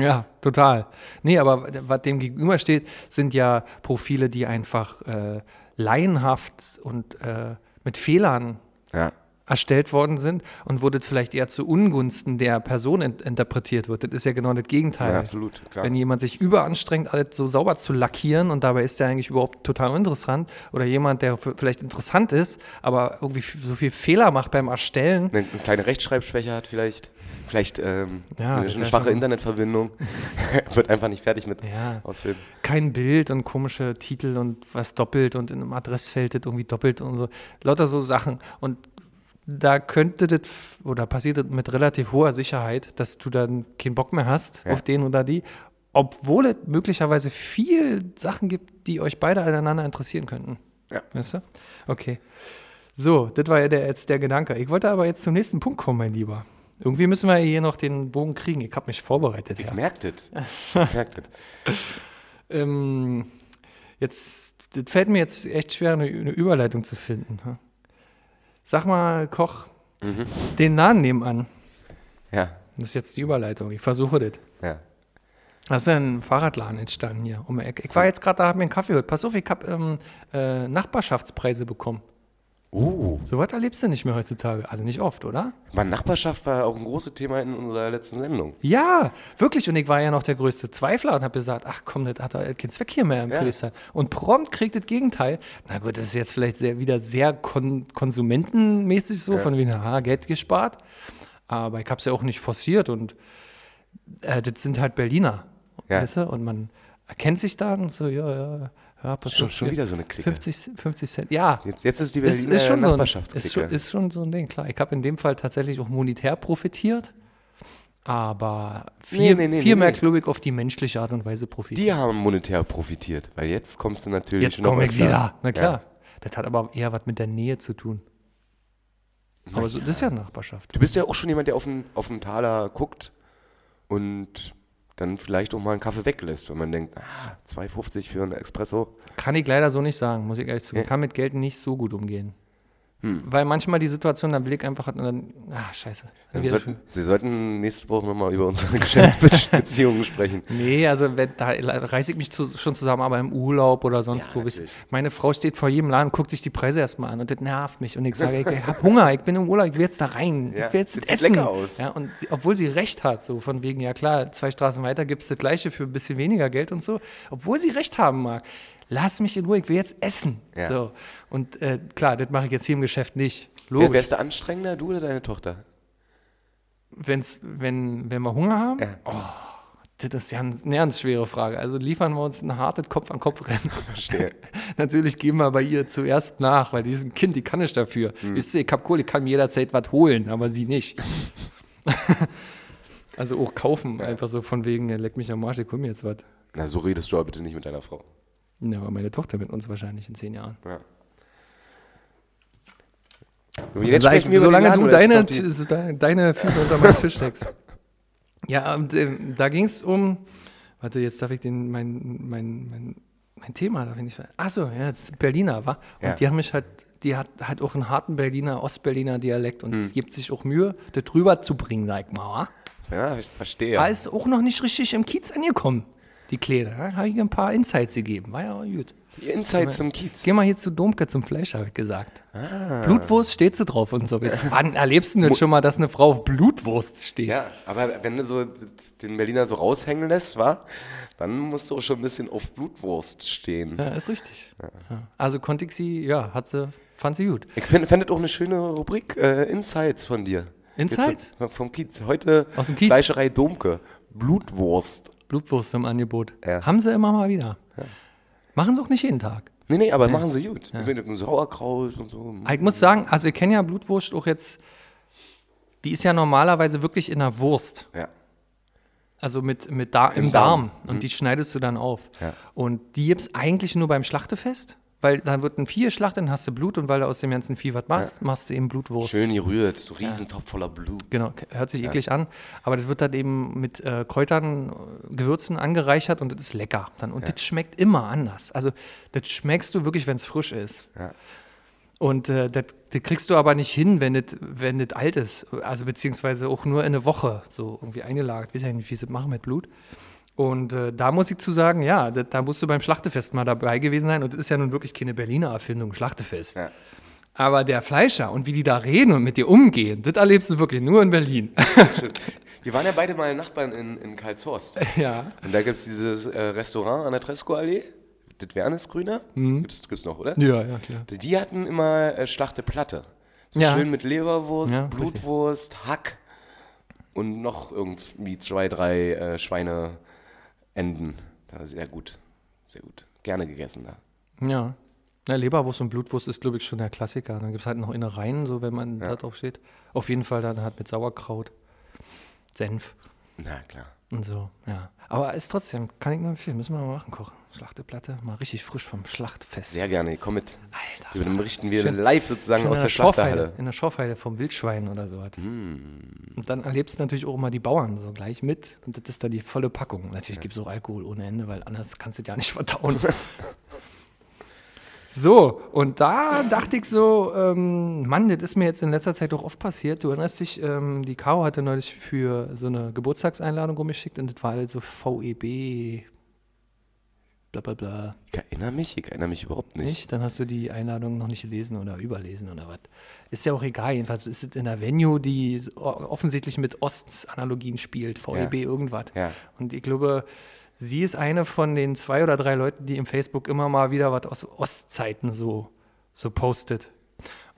Ja, total. Nee, aber was dem gegenübersteht, sind ja Profile, die einfach äh, laienhaft und äh, mit Fehlern Ja. Erstellt worden sind und wo das vielleicht eher zu Ungunsten der Person int interpretiert wird. Das ist ja genau das Gegenteil. Ja, absolut, klar. Wenn jemand sich überanstrengt, alles so sauber zu lackieren und dabei ist der eigentlich überhaupt total uninteressant oder jemand, der vielleicht interessant ist, aber irgendwie so viel Fehler macht beim Erstellen. Eine, eine kleine Rechtschreibschwäche hat vielleicht, vielleicht ähm, Ja, eine, eine schwache Internetverbindung, wird einfach nicht fertig mit Ja. Ausfüllen. Kein Bild und komische Titel und was doppelt und in einem Adressfeld das irgendwie doppelt und so. Lauter so Sachen. Und da könnte das oder passiert das mit relativ hoher Sicherheit, dass du dann keinen Bock mehr hast Ja. auf den oder die, obwohl es möglicherweise viel Sachen gibt, die euch beide aneinander interessieren könnten. Ja. Weißt du? Okay. So, das war ja der, jetzt der Gedanke. Ich wollte aber jetzt zum nächsten Punkt kommen, mein Lieber. Irgendwie müssen wir hier noch den Bogen kriegen. Ich habe mich vorbereitet. Ich Ja. merke das. Ich merk das. Ähm, jetzt, das fällt mir jetzt echt schwer, eine, eine Überleitung zu finden. Sag mal, Koch, Mhm. den Nahen nebenan. Ja, Das ist jetzt die Überleitung. Ich versuche das. ja. Das ist ein Fahrradladen entstanden hier um die Ecke. Ich war jetzt gerade da, habe mir einen Kaffee geholt. Pass auf, ich habe ähm, äh, Nachbarschaftspreise bekommen. Uh, So was erlebst du nicht mehr heutzutage. Also nicht oft, oder? meine Nachbarschaft war auch ein großes Thema in unserer letzten Sendung. Ja, wirklich. Und ich war ja noch der größte Zweifler und habe gesagt, ach komm, das hat keinen Zweck hier mehr im Ja. Friedrichshain. Und prompt kriegt das Gegenteil. Na gut, das ist jetzt vielleicht sehr, wieder sehr kon konsumentenmäßig so, Ja. von wegen, aha, Geld gespart. Aber ich habe es ja auch nicht forciert und äh, das sind halt Berliner, Ja. weißt du? Und man erkennt sich dann und so, ja, ja, ja, Schon, schon wieder so eine Clique. 50, 50 Cent. Ja, Jetzt, jetzt ist die ist, Berliner ist, schon so ein, ist, Nachbarschaftsklicke. schon, ist schon so ein Ding, klar. Ich habe in dem Fall tatsächlich auch monetär profitiert, aber viel, Nee, nee, nee, viel mehr, glaube ich, auf die menschliche Art und Weise profitiert. die haben monetär profitiert, weil jetzt kommst du natürlich Jetzt noch komme ich wieder. Na klar. Ja. Das hat aber eher was mit der Nähe zu tun. Aber so, das ist ja Nachbarschaft. Du bist ja auch schon jemand, der auf den, auf den Taler guckt und dann vielleicht auch mal einen Kaffee weglässt, wenn man denkt, ah, 2,50 für einen Espresso. Kann ich leider so nicht sagen, muss ich ehrlich zugeben. Ja. Kann mit Geld nicht so gut umgehen. Hm. Weil manchmal die Situation dann Blick einfach hat und dann, ah, scheiße. Dann sollten, Sie sollten nächste Woche nochmal über unsere Geschäftsbeziehungen sprechen. Nee, also wenn, da reiße ich mich zu, schon zusammen, aber im Urlaub oder sonst Ja, wo. natürlich. Meine Frau steht vor jedem Laden, guckt sich die Preise erstmal an und das nervt mich. Und ich sage, ich, ich habe Hunger, ich bin im Urlaub, ich will jetzt da rein. Ja, ich will jetzt das essen. lecker aus. Ja, und sie, obwohl sie recht hat, so von wegen, ja klar, zwei Straßen weiter gibt es das gleiche für ein bisschen weniger Geld und so. Obwohl sie recht haben mag. Lass mich in Ruhe, ich will jetzt essen. Ja. So. Und äh, klar, das mache ich jetzt hier im Geschäft nicht. Wer, Logisch. wärst du anstrengender, du oder deine Tochter? wenn's, wenn, wenn wir Hunger haben? Ja. Oh, das ist ja eine ganz schwere Frage. Also liefern wir uns ein hartes Kopf-an-Kopf-Rennen. Verstehe. Natürlich gehen wir bei ihr zuerst nach, weil die ist ein Kind, die kann nicht dafür. Hm. Wisst ihr, ich hab Kohle, ich kann mir jederzeit was holen, aber sie nicht. also auch kaufen, einfach so von wegen, ja, leck mich am Arsch, ich hol mir jetzt was. Na, so redest du aber bitte nicht mit deiner Frau. Ja, aber meine Tochter mit uns wahrscheinlich in zehn Jahren. Ja. Und jetzt Sag wir solange du deine, die- so deine Füße unter meinen Tisch steckst. Ja, und ähm, da ging es um, warte, jetzt darf ich den, mein, mein, mein, mein Thema, darf ich nicht, achso, ja, das ist Berliner, wa? Und Ja. die haben mich halt, die hat halt auch einen harten Berliner, Ostberliner Dialekt und Hm. gibt sich auch Mühe, das drüber zu bringen, sag ich mal, wa? Ja, ich verstehe. War ist auch noch nicht richtig im Kiez angekommen, die Kleider. Da habe ich ein paar Insights gegeben, war ja gut. Die Insights zum Kiez. Geh mal hier zu Domke zum Fleisch, habe ich gesagt. Ah. Blutwurst steht sie drauf und so. Bis wann erlebst du denn schon mal, dass eine Frau auf Blutwurst steht? Ja, aber wenn du so den Berliner so raushängen lässt, wa? Dann musst du auch schon ein bisschen auf Blutwurst stehen. Ja, ist richtig. Ja. Also konnte ich sie, ja, hat sie, fand sie gut. Ich finde find auch eine schöne Rubrik, äh, Insights von dir. Insights? Jetzt, vom Kiez. Heute Aus dem Kiez? Fleischerei Domke. Blutwurst. Blutwurst im Angebot. Ja. Haben sie immer mal wieder. Machen sie auch nicht jeden Tag. Nee, nee, aber machen sie gut. Mit einem Sauerkraut und so. Ich muss sagen, also ich kenne ja Blutwurst auch jetzt, die ist ja normalerweise wirklich in der Wurst. Ja. Also mit, mit da, im, Im Darm. Darm. Und die schneidest du dann auf. Ja. Und die gibt es eigentlich nur beim Schlachtefest, weil dann wird ein Vieh geschlachtet, dann hast du Blut und weil du aus dem ganzen Vieh was machst, machst du eben Blutwurst. Schön gerührt, so Riesentopf voller Blut. Genau, hört sich eklig an, aber das wird dann eben mit äh, Kräutern, äh, Gewürzen angereichert und das ist lecker. Dann, und das schmeckt immer anders. Also das schmeckst du wirklich, wenn es frisch ist. Ja. Und äh, das, das kriegst du aber nicht hin, wenn das, wenn das alt ist. Also beziehungsweise auch nur in eine Woche so irgendwie eingelagert. Ich weiß ja nicht, wie sie das machen mit Blut. Und äh, da muss ich zu sagen, ja, das, da musst du beim Schlachtefest mal dabei gewesen sein. Und das ist ja nun wirklich keine Berliner Erfindung, Schlachtefest. Ja. Aber der Fleischer und wie die da reden und mit dir umgehen, das erlebst du wirklich nur in Berlin. Wir waren ja beide mal Nachbarn in, in Karlshorst. ja. Und da gibt es dieses äh, Restaurant an der Tresco-Allee. Das Wernesgrüner. Mhm. Gibt's, gibt's noch, oder? Ja, ja, klar. Die hatten immer äh, Schlachte Platte. So Ja. schön mit Leberwurst, Ja. Blutwurst, Hack und noch irgendwie zwei, drei äh, Schweineenden. Das war sehr gut. Sehr gut. Gerne gegessen da. Ja. ja. Leberwurst und Blutwurst ist, glaube ich, schon der Klassiker. Dann gibt es halt noch Innereien, so wenn man da drauf steht. Auf jeden Fall dann halt mit Sauerkraut, Senf Na klar. Und so, ja. Aber ist trotzdem, kann ich nur empfehlen, müssen wir mal machen, kochen. Schlachteplatte, mal richtig frisch vom Schlachtfest. Sehr gerne. Komm mit. Alter. Wir berichten wir Schön- live sozusagen aus der Schorfheide, Schlachterhalle. in der Schorfheide vom Wildschwein oder so. Mm. Und dann erlebst du natürlich auch immer die Bauern so gleich mit. Und das ist dann die volle Packung. Natürlich gibt es auch Alkohol ohne Ende, weil anders kannst du das ja nicht verdauen. so, und da dachte ich so, ähm, Mann, das ist mir jetzt in letzter Zeit auch oft passiert. Du erinnerst dich, ähm, die Caro hatte neulich für so eine Geburtstagseinladung rumgeschickt und das war halt so VEB, bla bla bla. Ich erinnere mich, ich erinnere mich überhaupt nicht. Nicht? Dann hast du die Einladung noch nicht gelesen oder überlesen oder was. Ist ja auch egal. Jedenfalls ist es in der Venue, die offensichtlich mit Osts-Analogien spielt, VEB irgendwas. Ja. Und ich glaube, sie ist eine von den zwei oder drei Leuten, die im Facebook immer mal wieder was aus Ostzeiten so, so postet.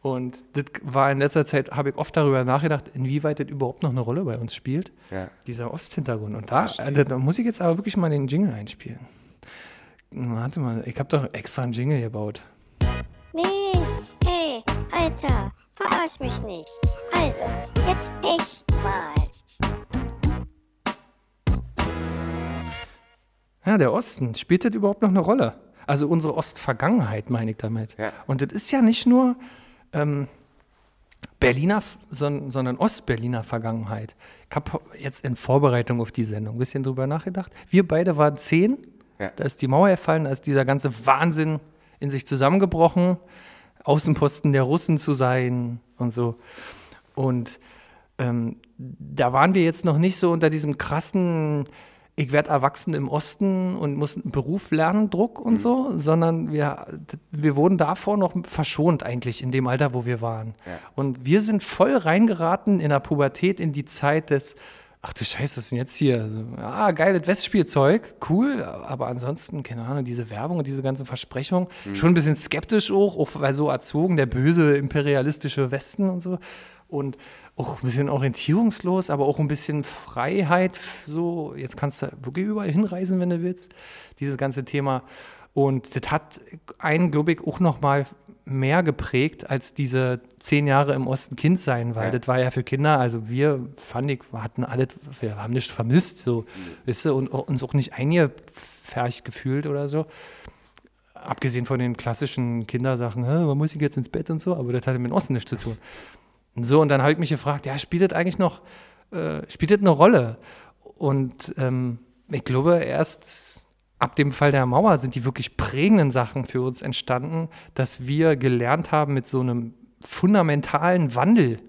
Und das war in letzter Zeit, habe ich oft darüber nachgedacht, inwieweit das überhaupt noch eine Rolle bei uns spielt, Ja. dieser Osthintergrund. Und da, äh, da muss ich jetzt aber wirklich mal den Jingle einspielen. Warte mal, ich habe doch extra einen Jingle gebaut. Nee, hey, Alter, verarsch mich nicht. Also, jetzt echt mal. Ja, der Osten, spielt das überhaupt noch eine Rolle? Also unsere Ostvergangenheit, meine ich damit. Ja. Und das ist ja nicht nur ähm, Berliner, son- sondern Ostberliner Vergangenheit. Ich habe jetzt in Vorbereitung auf die Sendung ein bisschen drüber nachgedacht. Wir beide waren zehn, Ja. da ist die Mauer gefallen, da ist dieser ganze Wahnsinn in sich zusammengebrochen, Außenposten der Russen zu sein und so. Und ähm, da waren wir jetzt noch nicht so unter diesem krassen, ich werde erwachsen im Osten und muss einen Beruf lernen, Druck und so, sondern wir, wir wurden davor noch verschont eigentlich in dem Alter, wo wir waren. Und wir sind voll reingeraten in der Pubertät in die Zeit des, ach du Scheiße, was ist denn jetzt hier? Also, ah, geiles Westspielzeug, cool, aber ansonsten, keine Ahnung, diese Werbung und diese ganzen Versprechungen, schon ein bisschen skeptisch auch, auch weil so erzogen, der böse imperialistische Westen und so. Und auch ein bisschen orientierungslos, aber auch ein bisschen Freiheit. So, jetzt kannst du wirklich überall hinreisen, wenn du willst. Dieses ganze Thema. Und das hat einen, glaube ich, auch noch mal mehr geprägt als diese zehn Jahre im Osten Kind sein, weil Ja. das war ja für Kinder, also wir, fand ich, wir hatten alle, wir haben nichts vermisst, so, wisst ihr, und uns auch nicht eingepfercht gefühlt oder so. Abgesehen von den klassischen Kindersachen, "Hä, wann muss ich jetzt ins Bett und so, aber das hatte mit dem Osten nichts zu tun. So, und dann habe ich mich gefragt, ja, spielt das eigentlich noch, äh, spielt das eine Rolle? Und ähm, ich glaube, erst ab dem Fall der Mauer sind die wirklich prägenden Sachen für uns entstanden, dass wir gelernt haben, mit so einem fundamentalen Wandel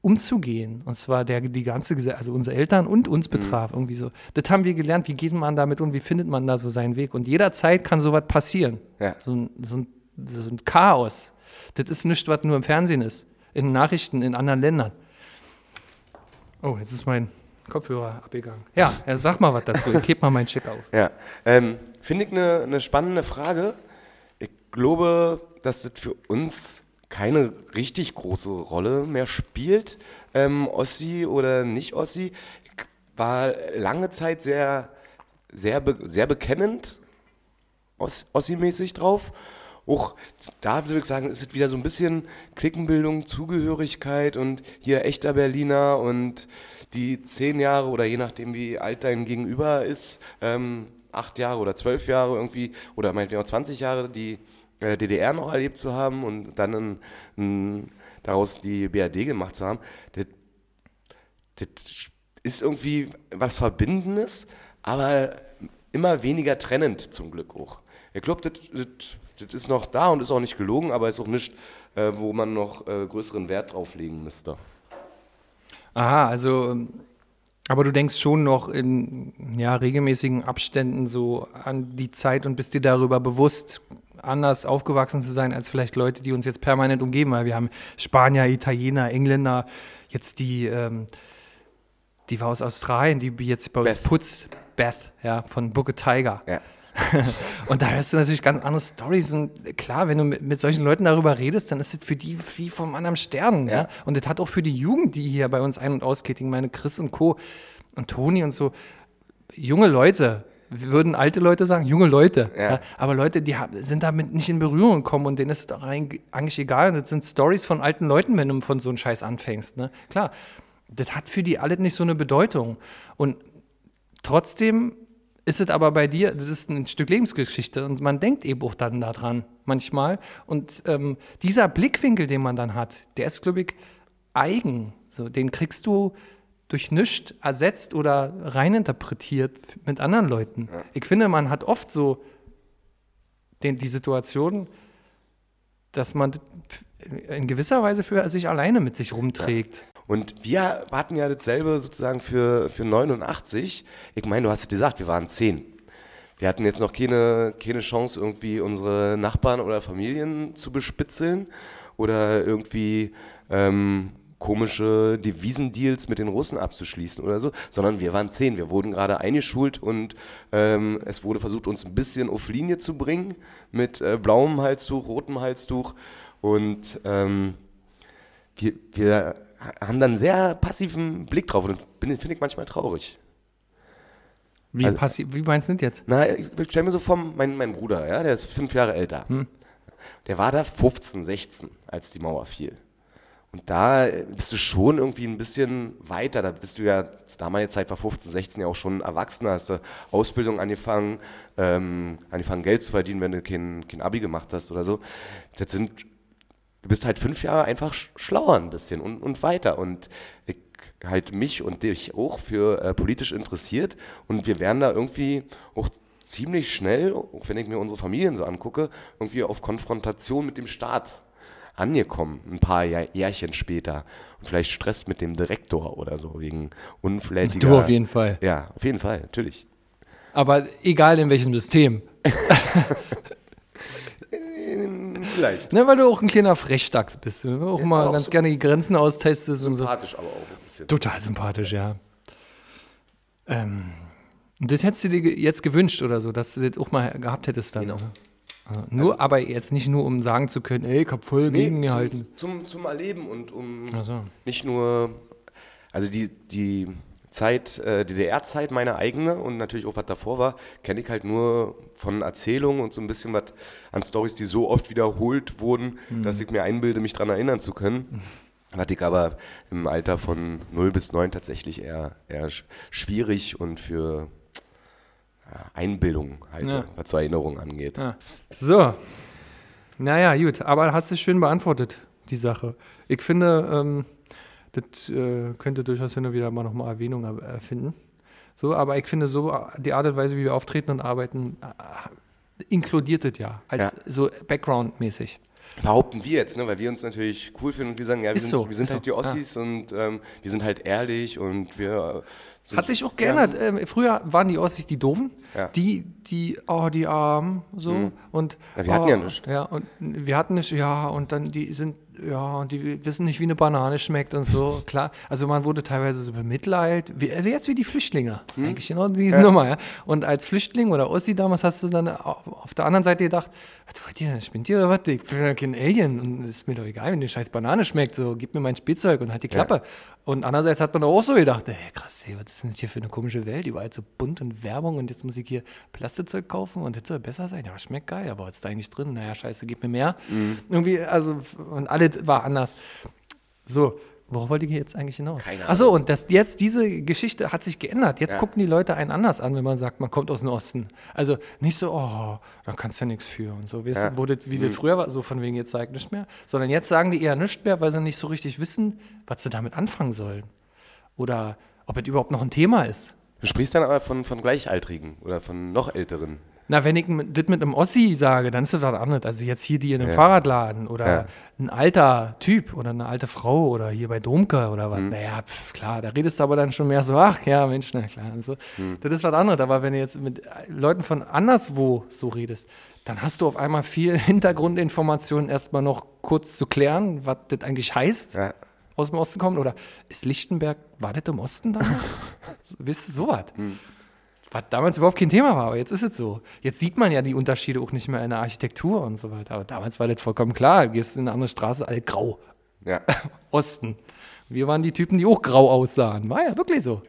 umzugehen. Und zwar der die ganze Gesellschaft, also unsere Eltern und uns betraf. Irgendwie so. Das haben wir gelernt, wie geht man damit um, wie findet man da so seinen Weg. Und jederzeit kann sowas passieren. Ja. So, ein, so, ein, so ein Chaos. Das ist nichts, was nur im Fernsehen ist. In Nachrichten in anderen Ländern. Oh, jetzt ist mein Kopfhörer abgegangen. Ja, sag mal was dazu. Ich heb mal meinen Check auf. Ja, ähm, finde ich eine eine spannende Frage. Ich glaube, dass das für uns keine richtig große Rolle mehr spielt, ähm, Ossi oder nicht Ossi. Ich war lange Zeit sehr, sehr, be sehr bekennend Oss Ossi-mäßig drauf. Auch da würde ich sagen, ist es wieder so ein bisschen Klickenbildung, Zugehörigkeit und hier echter Berliner und die zehn Jahre oder je nachdem, wie alt dein Gegenüber ist, ähm, acht Jahre oder zwölf Jahre irgendwie oder meinetwegen auch 20 Jahre, die äh, DDR noch erlebt zu haben und dann ein, ein, daraus die BRD gemacht zu haben, das, das ist irgendwie was Verbindendes, aber immer weniger trennend zum Glück auch. Ich glaube, das, das, ist noch da und ist auch nicht gelogen, aber ist auch nicht, äh, wo man noch äh, größeren Wert drauf legen müsste. Aha, also, ähm, aber du denkst schon noch in ja, regelmäßigen Abständen so an die Zeit und bist dir darüber bewusst, anders aufgewachsen zu sein als vielleicht Leute, die uns jetzt permanent umgeben, weil wir haben Spanier, Italiener, Engländer, jetzt die, ähm, die war aus Australien, die jetzt bei uns Beth. putzt, Beth, ja, von Book a Tiger. Ja. Und da hörst du natürlich ganz andere Stories. Und klar, wenn du mit, mit solchen Leuten darüber redest, dann ist es für die wie vom anderen Stern. Ja? Und das hat auch für die Jugend, die hier bei uns ein- und ausgeht, ich meine Chris und Co. und Toni und so, junge Leute, wir würden alte Leute sagen, junge Leute. Ja. Ja. Aber Leute, die haben, sind damit nicht in Berührung gekommen und denen ist es eigentlich egal. Und das sind Stories von alten Leuten, wenn du von so einem Scheiß anfängst. Ne? Klar, das hat für die alle nicht so eine Bedeutung. Und trotzdem ist es aber bei dir, das ist ein Stück Lebensgeschichte und man denkt eben auch dann daran manchmal. Und ähm, dieser Blickwinkel, den man dann hat, der ist, glaube ich, eigen. So, den kriegst du durch nichts ersetzt oder reininterpretiert mit anderen Leuten. Ich finde, man hat oft so den, die Situation, dass man in gewisser Weise für sich alleine mit sich rumträgt. Und wir hatten ja dasselbe sozusagen für, für 89. Ich meine, du hast es gesagt, wir waren zehn. Wir hatten jetzt noch keine, keine Chance, irgendwie unsere Nachbarn oder Familien zu bespitzeln oder irgendwie ähm, komische Devisendeals mit den Russen abzuschließen oder so, sondern wir waren zehn. Wir wurden gerade eingeschult und ähm, es wurde versucht, uns ein bisschen auf Linie zu bringen mit äh, blauem Halstuch, rotem Halstuch und ähm, wir, wir haben dann einen sehr passiven Blick drauf und finde ich manchmal traurig. Wie, Also- passi- wie meinst du das jetzt? Na, ich stell mir so vor, mein, mein Bruder, ja, der ist fünf Jahre älter. Der war da 15, 16, als die Mauer fiel. Und da bist du schon irgendwie ein bisschen weiter. Da bist du ja, zu damaliger Zeit war 15, 16 ja auch schon Erwachsener, hast du Ausbildung angefangen, ähm, angefangen Geld zu verdienen, wenn du kein, kein Abi gemacht hast oder so. Das sind, du bist halt fünf Jahre einfach sch- schlauer ein bisschen und, und weiter. Und ich halte mich und dich auch für äh, politisch interessiert. Und wir werden da irgendwie auch ziemlich schnell, auch wenn ich mir unsere Familien so angucke, irgendwie auf Konfrontation mit dem Staat angekommen, ein paar Jahr, Jährchen später. Und vielleicht Stress mit dem Direktor oder so, wegen unflätiger... Du auf jeden Fall. Ja, auf jeden Fall, natürlich. Aber egal in welchem System. Vielleicht. Ne, weil du auch ein kleiner Frechdachs bist. Ne? Auch mal auch ganz so- gerne die Grenzen austestest und so. Sympathisch aber auch ein bisschen. Total sympathisch, ja. Ähm, und das hättest du dir jetzt gewünscht oder so, dass du das auch mal gehabt hättest dann. Genau. Oder? Nur, aber jetzt nicht nur, um sagen zu können, ey, ich hab voll gegen gehalten. zum, zum, zum Erleben und um so. nicht nur, also die, die Zeit, äh, DDR-Zeit, meine eigene und natürlich auch was davor war, kenne ich halt nur von Erzählungen und so ein bisschen was an Stories, die so oft wiederholt wurden, dass ich mir einbilde, mich daran erinnern zu können. Was ich aber im Alter von 0 bis 9 tatsächlich eher, eher sch- schwierig und für ja, Einbildung halte, Ja. was zur Erinnerung angeht. Ja. So. Naja, gut, aber hast du schön beantwortet, die Sache. Ich finde, ähm, das äh, könnte durchaus hin und wieder mal nochmal Erwähnung er- erfinden. So, aber ich finde, so äh, die Art und Weise, wie wir auftreten und arbeiten, äh, inkludiert das ja. Als Ja. so Background-mäßig. Behaupten wir jetzt, ne? weil wir uns natürlich cool finden und wir sagen, ja, wir Ist sind, so, wir sind halt so, die Ossis und ähm, wir sind halt ehrlich und wir. äh, sind Hat sich auch geändert. Ähm, früher waren die Ossis die Doofen, Ja. die, die, oh, die Armen, so. Und, Ja, wir hatten ja oh, nichts. Ja, und wir hatten nicht, ja, und dann die sind, ja, und die wissen nicht, wie eine Banane schmeckt und so, klar. Also man wurde teilweise so bemitleidet, wie, also jetzt wie die Flüchtlinge, Hm? eigentlich genau die Nummer, ja. Und als Flüchtling oder Ossi damals hast du dann auf, auf der anderen Seite gedacht, was wollt ihr denn, spinnt ihr oder was? Ich bin ja kein Alien und ist mir doch egal, wenn die scheiß Banane schmeckt, so, gib mir mein Spielzeug und halt die Klappe. Und andererseits hat man auch so gedacht, ey, krass, ey, was ist denn das hier für eine komische Welt? Überall so bunt und Werbung und jetzt muss ich hier Plastikzeug kaufen und jetzt soll besser sein. Ja, schmeckt geil, aber was ist da eigentlich drin? Naja, scheiße, gib mir mehr. Irgendwie, also, und alles war anders. So, worauf wollte ich jetzt eigentlich hinaus? Keine Achso, und das, jetzt diese Geschichte hat sich geändert. Jetzt Ja. gucken die Leute einen anders an, wenn man sagt, man kommt aus dem Osten. Also nicht so, oh, da kannst du ja nichts für und so. Weißt Ja. du, wie das früher war, so von wegen jetzt zeigt nichts mehr. Sondern jetzt sagen die eher nichts mehr, weil sie nicht so richtig wissen, was sie damit anfangen sollen. Oder ob es überhaupt noch ein Thema ist. Du sprichst dann aber von, von Gleichaltrigen oder von noch Älteren. Na, wenn ich das mit einem Ossi sage, dann ist das was anderes. Also jetzt hier die in einem Ja. Fahrradladen oder Ja. ein alter Typ oder eine alte Frau oder hier bei Domke oder Mhm. was. Naja, pf, klar, da redest du aber dann schon mehr so, ach ja, Mensch, na klar. So. Mhm. Das ist was anderes. Aber wenn du jetzt mit Leuten von anderswo so redest, dann hast du auf einmal viel Hintergrundinformationen erstmal noch kurz zu klären, was das eigentlich heißt. Ja. Aus dem Osten kommen? Oder ist Lichtenberg, war das im Osten damals? Wisst ihr, sowas? Was damals überhaupt kein Thema war, aber jetzt ist es so. Jetzt sieht man ja die Unterschiede auch nicht mehr in der Architektur und so weiter. Aber damals war das vollkommen klar. Gehst in eine andere Straße, alle grau. Ja. Osten. Wir waren die Typen, die auch grau aussahen. War ja wirklich so.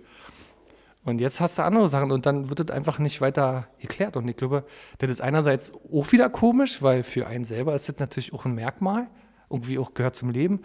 Und jetzt hast du andere Sachen und dann wird das einfach nicht weiter geklärt. Und ich glaube, das ist einerseits auch wieder komisch, weil für einen selber ist das natürlich auch ein Merkmal, irgendwie auch gehört zum Leben.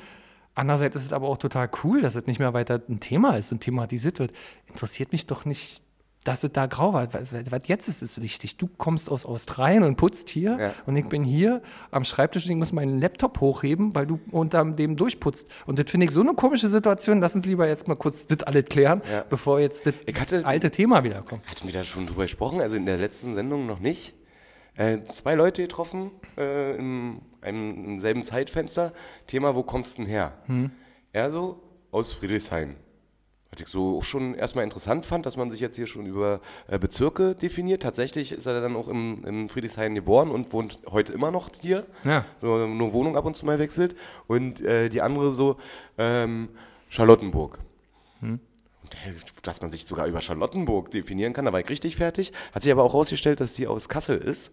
Andererseits ist es aber auch total cool, dass es nicht mehr weiter ein Thema ist und thematisiert wird. Interessiert mich doch nicht, dass es da grau war. Was, jetzt ist, ist wichtig. Du kommst aus Australien und putzt hier Ja. und ich bin hier am Schreibtisch und ich muss meinen Laptop hochheben, weil du unter dem durchputzt. Und das finde ich so eine komische Situation. Lass uns lieber jetzt mal kurz das alles klären, Ja. bevor jetzt das hatte- alte Thema wiederkommt. Hatten wir da schon drüber gesprochen? Also in der letzten Sendung noch nicht. Äh, zwei Leute getroffen äh, in einem im selben Zeitfenster. Thema, wo kommst du denn her? Er so, aus Friedrichshain. Was ich so auch schon erstmal interessant fand, dass man sich jetzt hier schon über äh, Bezirke definiert. Tatsächlich ist er dann auch im, im Friedrichshain geboren und wohnt heute immer noch hier. Ja. So, nur Wohnung ab und zu mal wechselt. Und äh, die andere so, ähm, Charlottenburg. Und, äh, dass man sich sogar über Charlottenburg definieren kann, da war ich richtig fertig. Hat sich aber auch herausgestellt, dass die aus Kassel ist.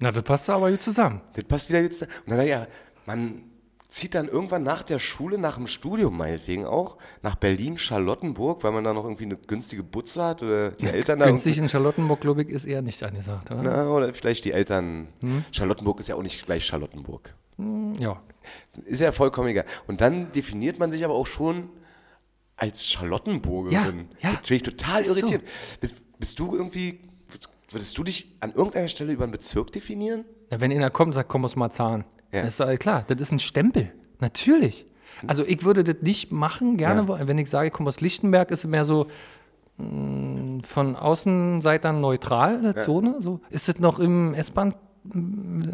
Na, das passt aber gut zusammen. Das passt wieder jetzt. Und dann, ja, man zieht dann irgendwann nach der Schule, nach dem Studium meinetwegen auch, nach Berlin-Charlottenburg, weil man da noch irgendwie eine günstige Butze hat oder die Eltern da. Günstig in Charlottenburg, glaube ich, ist eher nicht angesagt, oder? Na, oder vielleicht die Eltern. Charlottenburg ist ja auch nicht gleich Charlottenburg. Ja. Ist ja vollkommen egal. Und dann definiert man sich aber auch schon als Charlottenburgerin. Ja, ja. Das finde ich total Ist so. Bist, bist du irgendwie, würdest du dich an irgendeiner Stelle über einen Bezirk definieren? Ja, wenn einer kommt und sagt, komm aus Marzahn, Ja. das ist doch klar, das ist ein Stempel. Natürlich. Also ich würde das nicht machen, gerne, Ja. wenn ich sage, ich komme aus Lichtenberg, ist es mehr so mh, von Außenseitern neutral, eine Zone. So. Ist es noch im S-Bahn mh,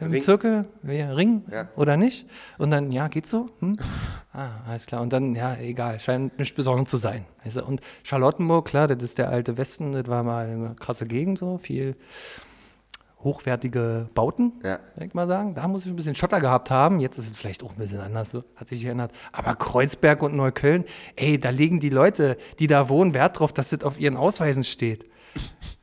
im Ring. Zirkel, ja, Ring Ja. oder nicht? Und dann, ja, geht so? Hm? Ah, alles klar. Und dann, ja, egal, scheint nicht Besonderes zu sein. Und Charlottenburg, klar, das ist der alte Westen, das war mal eine krasse Gegend, so viel hochwertige Bauten, Ja. ich mal sagen. Da muss ich ein bisschen Schotter gehabt haben. Jetzt ist es vielleicht auch ein bisschen anders, so, hat sich geändert. Aber Kreuzberg und Neukölln, ey, da legen die Leute, die da wohnen, Wert drauf, dass das auf ihren Ausweisen steht.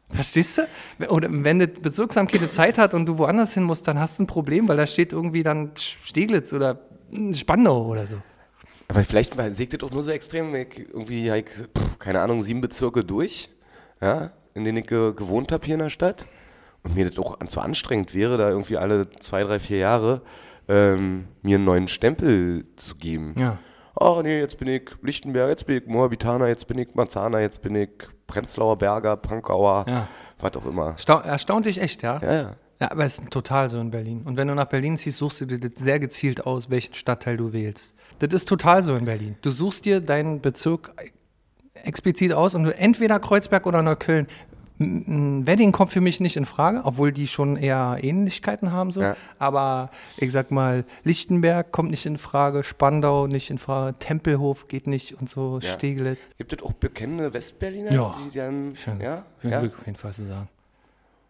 Verstehst du? Oder wenn die Bezirksamt keine Zeit hat und du woanders hin musst, dann hast du ein Problem, weil da steht irgendwie dann Steglitz oder Spandau oder so. Aber vielleicht sägt das auch nur so extrem, wenn ich irgendwie, ja, ich, pff, keine Ahnung, sieben Bezirke durch, ja, in denen ich ge gewohnt habe hier in der Stadt. Und mir das auch zu anstrengend wäre, da irgendwie alle zwei, drei, vier Jahre ähm, mir einen neuen Stempel zu geben. Ja. Ach nee, jetzt bin ich Lichtenberg, jetzt bin ich Moabitaner, jetzt bin ich Marzahner, jetzt bin ich Prenzlauer Berger, Prankauer, Ja. was auch immer. Stau erstaunt dich echt, ja? Ja, ja. Ja, aber es ist total so in Berlin. Und wenn du nach Berlin ziehst, suchst du dir das sehr gezielt aus, welchen Stadtteil du wählst. Das ist total so in Berlin. Du suchst dir deinen Bezirk explizit aus und du entweder Kreuzberg oder Neukölln. Wedding kommt für mich nicht in Frage, obwohl die schon eher Ähnlichkeiten haben so. Ja. Aber ich sag mal, Lichtenberg kommt nicht in Frage, Spandau nicht in Frage, Tempelhof geht nicht und so, Ja. Steglitz. Gibt es auch bekennende Westberliner, Ja. die dann, Schön. ja, Für ja. Glück auf jeden Fall zu sagen.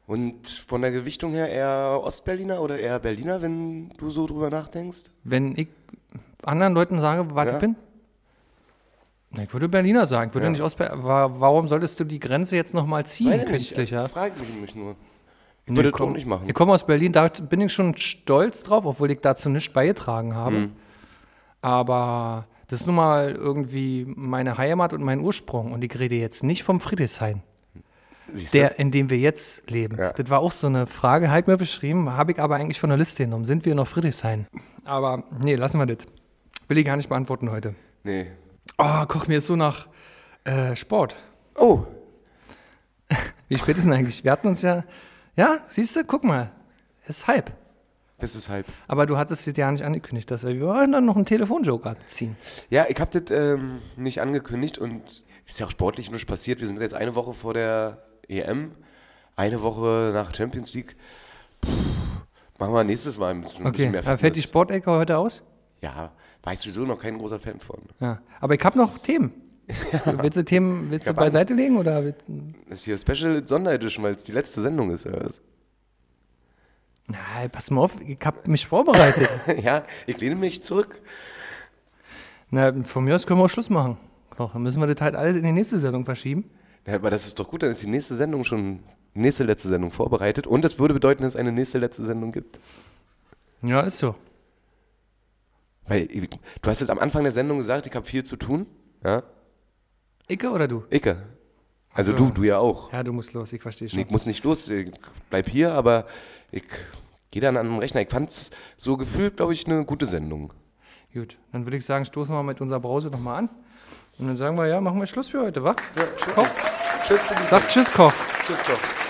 Und von der Gewichtung her eher Ostberliner oder eher Berliner, wenn du so drüber nachdenkst? Wenn ich anderen Leuten sage, was Ja. ich bin? Ich würde Berliner sagen. Ich würde Ja. nicht aus Ber- wa- Warum solltest du die Grenze jetzt nochmal ziehen, Weiß ich künstlich? Ja? nicht, frage mich mich nur. Ich Nee, würde das komm, auch nicht machen. Ich komme aus Berlin, da bin ich schon stolz drauf, obwohl ich dazu nichts beigetragen habe. Mhm. Aber das ist nun mal irgendwie meine Heimat und mein Ursprung. Und ich rede jetzt nicht vom Friedrichshain, der, in dem wir jetzt leben. Ja. Das war auch so eine Frage, halt mir beschrieben, habe ich aber eigentlich von der Liste genommen. Sind wir noch Friedrichshain? Aber nee, lassen wir das. Will ich gar nicht beantworten heute. Nee. Oh, guck mir ist so nach äh, Sport. Oh, Wie spät ist denn eigentlich? Wir hatten uns ja. Ja, siehst du, guck mal. Es ist halb. das ist halb. Aber du hattest es ja nicht angekündigt, dass wir, wir wollen dann noch einen Telefonjoker ziehen. Ja, ich habe das ähm, nicht angekündigt und ist ja auch sportlich nicht passiert. Wir sind jetzt eine Woche vor der EM, eine Woche nach Champions League. Puh, machen wir nächstes Mal ein bisschen, Okay, mehr aber fällt die Fitness. Sportecke heute aus? Ja, weißt du so noch kein großer Fan von. Ja. Aber ich habe noch Themen. Willst du Themen willst du beiseite legen oder? Das ist hier Special Sonderedition, weil es die letzte Sendung ist. Oder was? Na, pass mal auf, ich habe mich vorbereitet. ja, ich lehne mich zurück. Na, von mir aus können wir auch Schluss machen. Doch, dann müssen wir das halt alles in die nächste Sendung verschieben. Ja, aber das ist doch gut, dann ist die nächste Sendung schon, die nächste letzte Sendung vorbereitet. Und das würde bedeuten, dass es eine nächste letzte Sendung gibt. Ja, ist so. Weil du hast jetzt am Anfang der Sendung gesagt, ich habe viel zu tun. Ja, Icke oder du? Icke. Also so. du, du ja auch. Ja, du musst los, ich verstehe schon. Nee, ich muss nicht los, ich bleib hier, aber ich gehe dann an den Rechner. Ich fand es so gefühlt, glaube ich, eine gute Sendung. Gut, dann würde ich sagen, stoßen wir mit unserer Brause nochmal an. Und dann sagen wir, ja, machen wir Schluss für heute, wa? Ja, tschüss. Koch. Tschüss, Sag Tschüss, Koch. Tschüss, Koch.